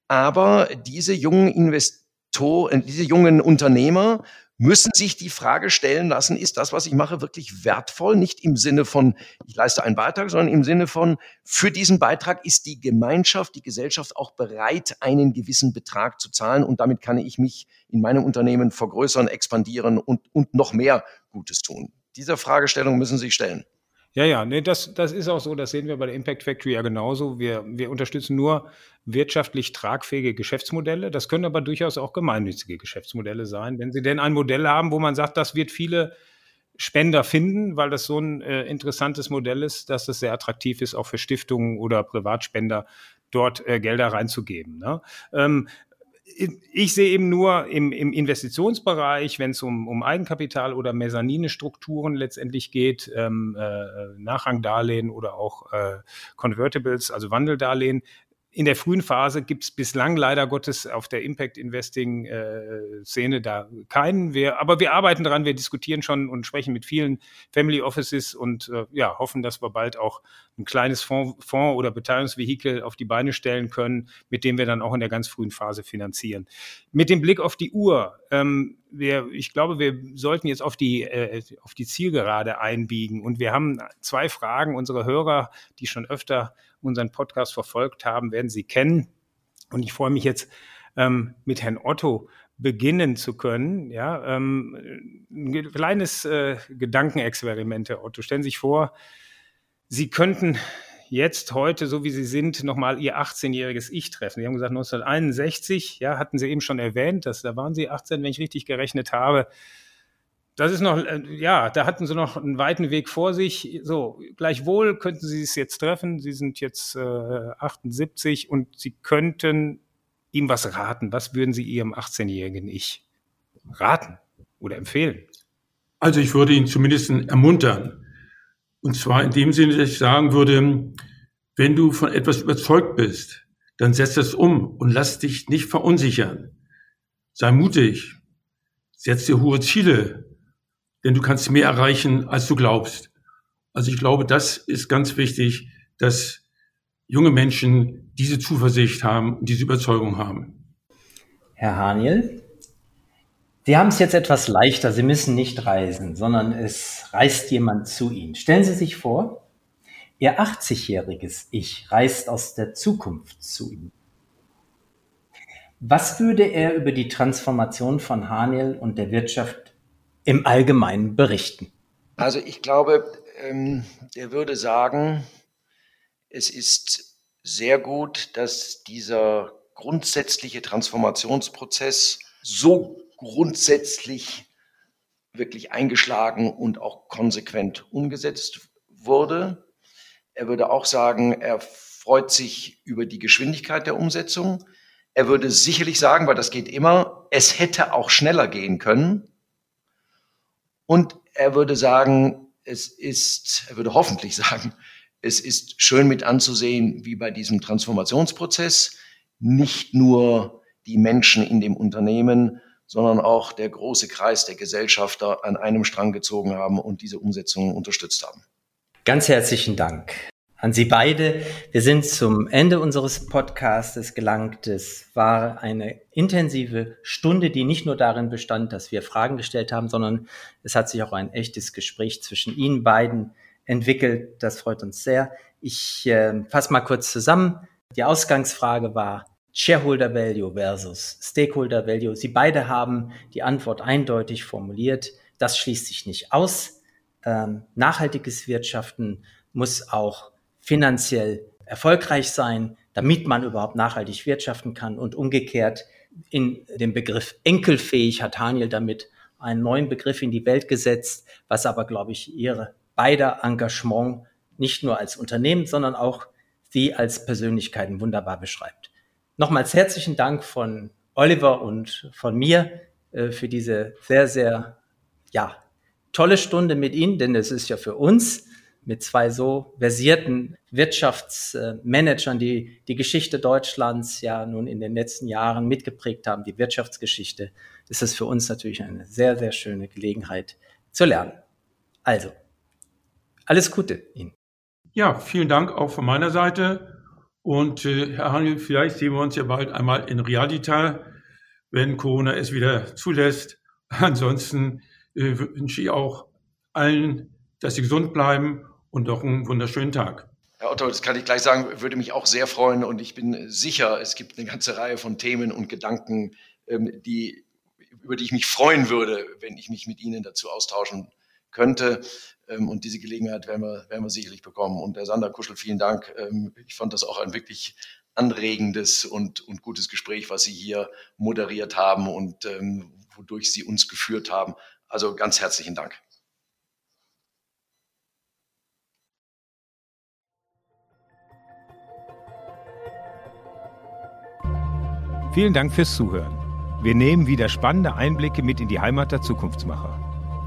aber diese jungen Investoren, äh, diese jungen Unternehmer müssen sich die Frage stellen lassen, ist das, was ich mache, wirklich wertvoll? Nicht im Sinne von, ich leiste einen Beitrag, sondern im Sinne von, für diesen Beitrag ist die Gemeinschaft, die Gesellschaft auch bereit, einen gewissen Betrag zu zahlen und damit kann ich mich in meinem Unternehmen vergrößern, expandieren und, und noch mehr Gutes tun. Dieser Fragestellung müssen Sie sich stellen. Ja, ja, nee, das, das ist auch so, das sehen wir bei der Impact Factory ja genauso. Wir, wir unterstützen nur wirtschaftlich tragfähige Geschäftsmodelle. Das können aber durchaus auch gemeinnützige Geschäftsmodelle sein. Wenn Sie denn ein Modell haben, wo man sagt, das wird viele Spender finden, weil das so ein äh, interessantes Modell ist, dass es sehr attraktiv ist, auch für Stiftungen oder Privatspender dort äh, Gelder reinzugeben. Ne? Ähm, ich sehe eben nur im, im Investitionsbereich, wenn es um, um Eigenkapital oder Mezzanine-Strukturen letztendlich geht, ähm, äh, Nachrangdarlehen oder auch äh, Convertibles, also Wandeldarlehen, in der frühen Phase gibt es bislang leider Gottes auf der Impact Investing äh, Szene da keinen. Wir, aber wir arbeiten daran, wir diskutieren schon und sprechen mit vielen Family Offices und äh, ja, hoffen, dass wir bald auch ein kleines Fonds, Fonds oder Beteiligungsvehikel auf die Beine stellen können, mit dem wir dann auch in der ganz frühen Phase finanzieren. Mit dem Blick auf die Uhr, ähm, wir, ich glaube, wir sollten jetzt auf die, äh, auf die Zielgerade einbiegen und wir haben zwei Fragen. Unsere Hörer, die schon öfter unseren Podcast verfolgt haben, werden Sie kennen. Und ich freue mich jetzt ähm, mit Herrn Otto beginnen zu können. Ja, ähm, ein kleines äh, Gedankenexperiment, Herr Otto. Stellen Sie sich vor, Sie könnten jetzt heute, so wie Sie sind, nochmal Ihr 18-jähriges Ich treffen. Sie haben gesagt, 1961, ja, hatten Sie eben schon erwähnt, dass da waren Sie 18, wenn ich richtig gerechnet habe. Das ist noch, äh, ja, da hatten sie noch einen weiten Weg vor sich. So, gleichwohl könnten sie es jetzt treffen. Sie sind jetzt äh, 78 und sie könnten ihm was raten. Was würden Sie Ihrem 18-jährigen Ich raten oder empfehlen? Also ich würde ihn zumindest ermuntern. Und zwar in dem Sinne, dass ich sagen würde, wenn du von etwas überzeugt bist, dann setz das um und lass dich nicht verunsichern. Sei mutig. Setz dir hohe Ziele denn du kannst mehr erreichen, als du glaubst. Also ich glaube, das ist ganz wichtig, dass junge Menschen diese Zuversicht haben diese Überzeugung haben. Herr Haniel, Sie haben es jetzt etwas leichter. Sie müssen nicht reisen, sondern es reist jemand zu Ihnen. Stellen Sie sich vor, Ihr 80-jähriges Ich reist aus der Zukunft zu Ihnen. Was würde er über die Transformation von Haniel und der Wirtschaft im Allgemeinen berichten? Also ich glaube, ähm, der würde sagen, es ist sehr gut, dass dieser grundsätzliche Transformationsprozess so grundsätzlich wirklich eingeschlagen und auch konsequent umgesetzt wurde. Er würde auch sagen, er freut sich über die Geschwindigkeit der Umsetzung. Er würde sicherlich sagen, weil das geht immer, es hätte auch schneller gehen können. Und er würde sagen, es ist, er würde hoffentlich sagen, es ist schön mit anzusehen, wie bei diesem Transformationsprozess nicht nur die Menschen in dem Unternehmen, sondern auch der große Kreis der Gesellschafter an einem Strang gezogen haben und diese Umsetzung unterstützt haben. Ganz herzlichen Dank an Sie beide. Wir sind zum Ende unseres Podcastes gelangt. Es war eine intensive Stunde, die nicht nur darin bestand, dass wir Fragen gestellt haben, sondern es hat sich auch ein echtes Gespräch zwischen Ihnen beiden entwickelt. Das freut uns sehr. Ich äh, fasse mal kurz zusammen. Die Ausgangsfrage war Shareholder Value versus Stakeholder Value. Sie beide haben die Antwort eindeutig formuliert. Das schließt sich nicht aus. Ähm, nachhaltiges Wirtschaften muss auch finanziell erfolgreich sein, damit man überhaupt nachhaltig wirtschaften kann und umgekehrt in dem Begriff enkelfähig hat Daniel damit einen neuen Begriff in die Welt gesetzt, was aber, glaube ich, ihre beider Engagement nicht nur als Unternehmen, sondern auch sie als Persönlichkeiten wunderbar beschreibt. Nochmals herzlichen Dank von Oliver und von mir äh, für diese sehr, sehr, ja, tolle Stunde mit Ihnen, denn es ist ja für uns mit zwei so versierten Wirtschaftsmanagern, die die Geschichte Deutschlands ja nun in den letzten Jahren mitgeprägt haben, die Wirtschaftsgeschichte, ist es für uns natürlich eine sehr, sehr schöne Gelegenheit zu lernen. Also, alles Gute Ihnen. Ja, vielen Dank auch von meiner Seite. Und äh, Herr Handel, vielleicht sehen wir uns ja bald einmal in Realita, wenn Corona es wieder zulässt. Ansonsten äh, wünsche ich auch allen, dass sie gesund bleiben und noch einen wunderschönen Tag. Herr Otto, das kann ich gleich sagen, würde mich auch sehr freuen und ich bin sicher, es gibt eine ganze Reihe von Themen und Gedanken, ähm, die, über die ich mich freuen würde, wenn ich mich mit Ihnen dazu austauschen könnte. Ähm, und diese Gelegenheit werden wir, werden wir sicherlich bekommen. Und Herr Sander Kuschel, vielen Dank. Ähm, ich fand das auch ein wirklich anregendes und, und gutes Gespräch, was Sie hier moderiert haben und wodurch Sie uns geführt haben. Also ganz herzlichen Dank. Vielen Dank fürs Zuhören. Wir nehmen wieder spannende Einblicke mit in die Heimat der Zukunftsmacher.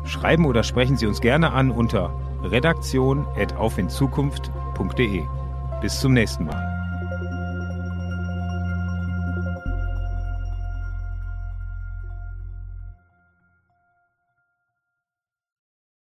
Schreiben oder sprechen Sie uns gerne an unter redaktion.aufinzukunft.de. Bis zum nächsten Mal.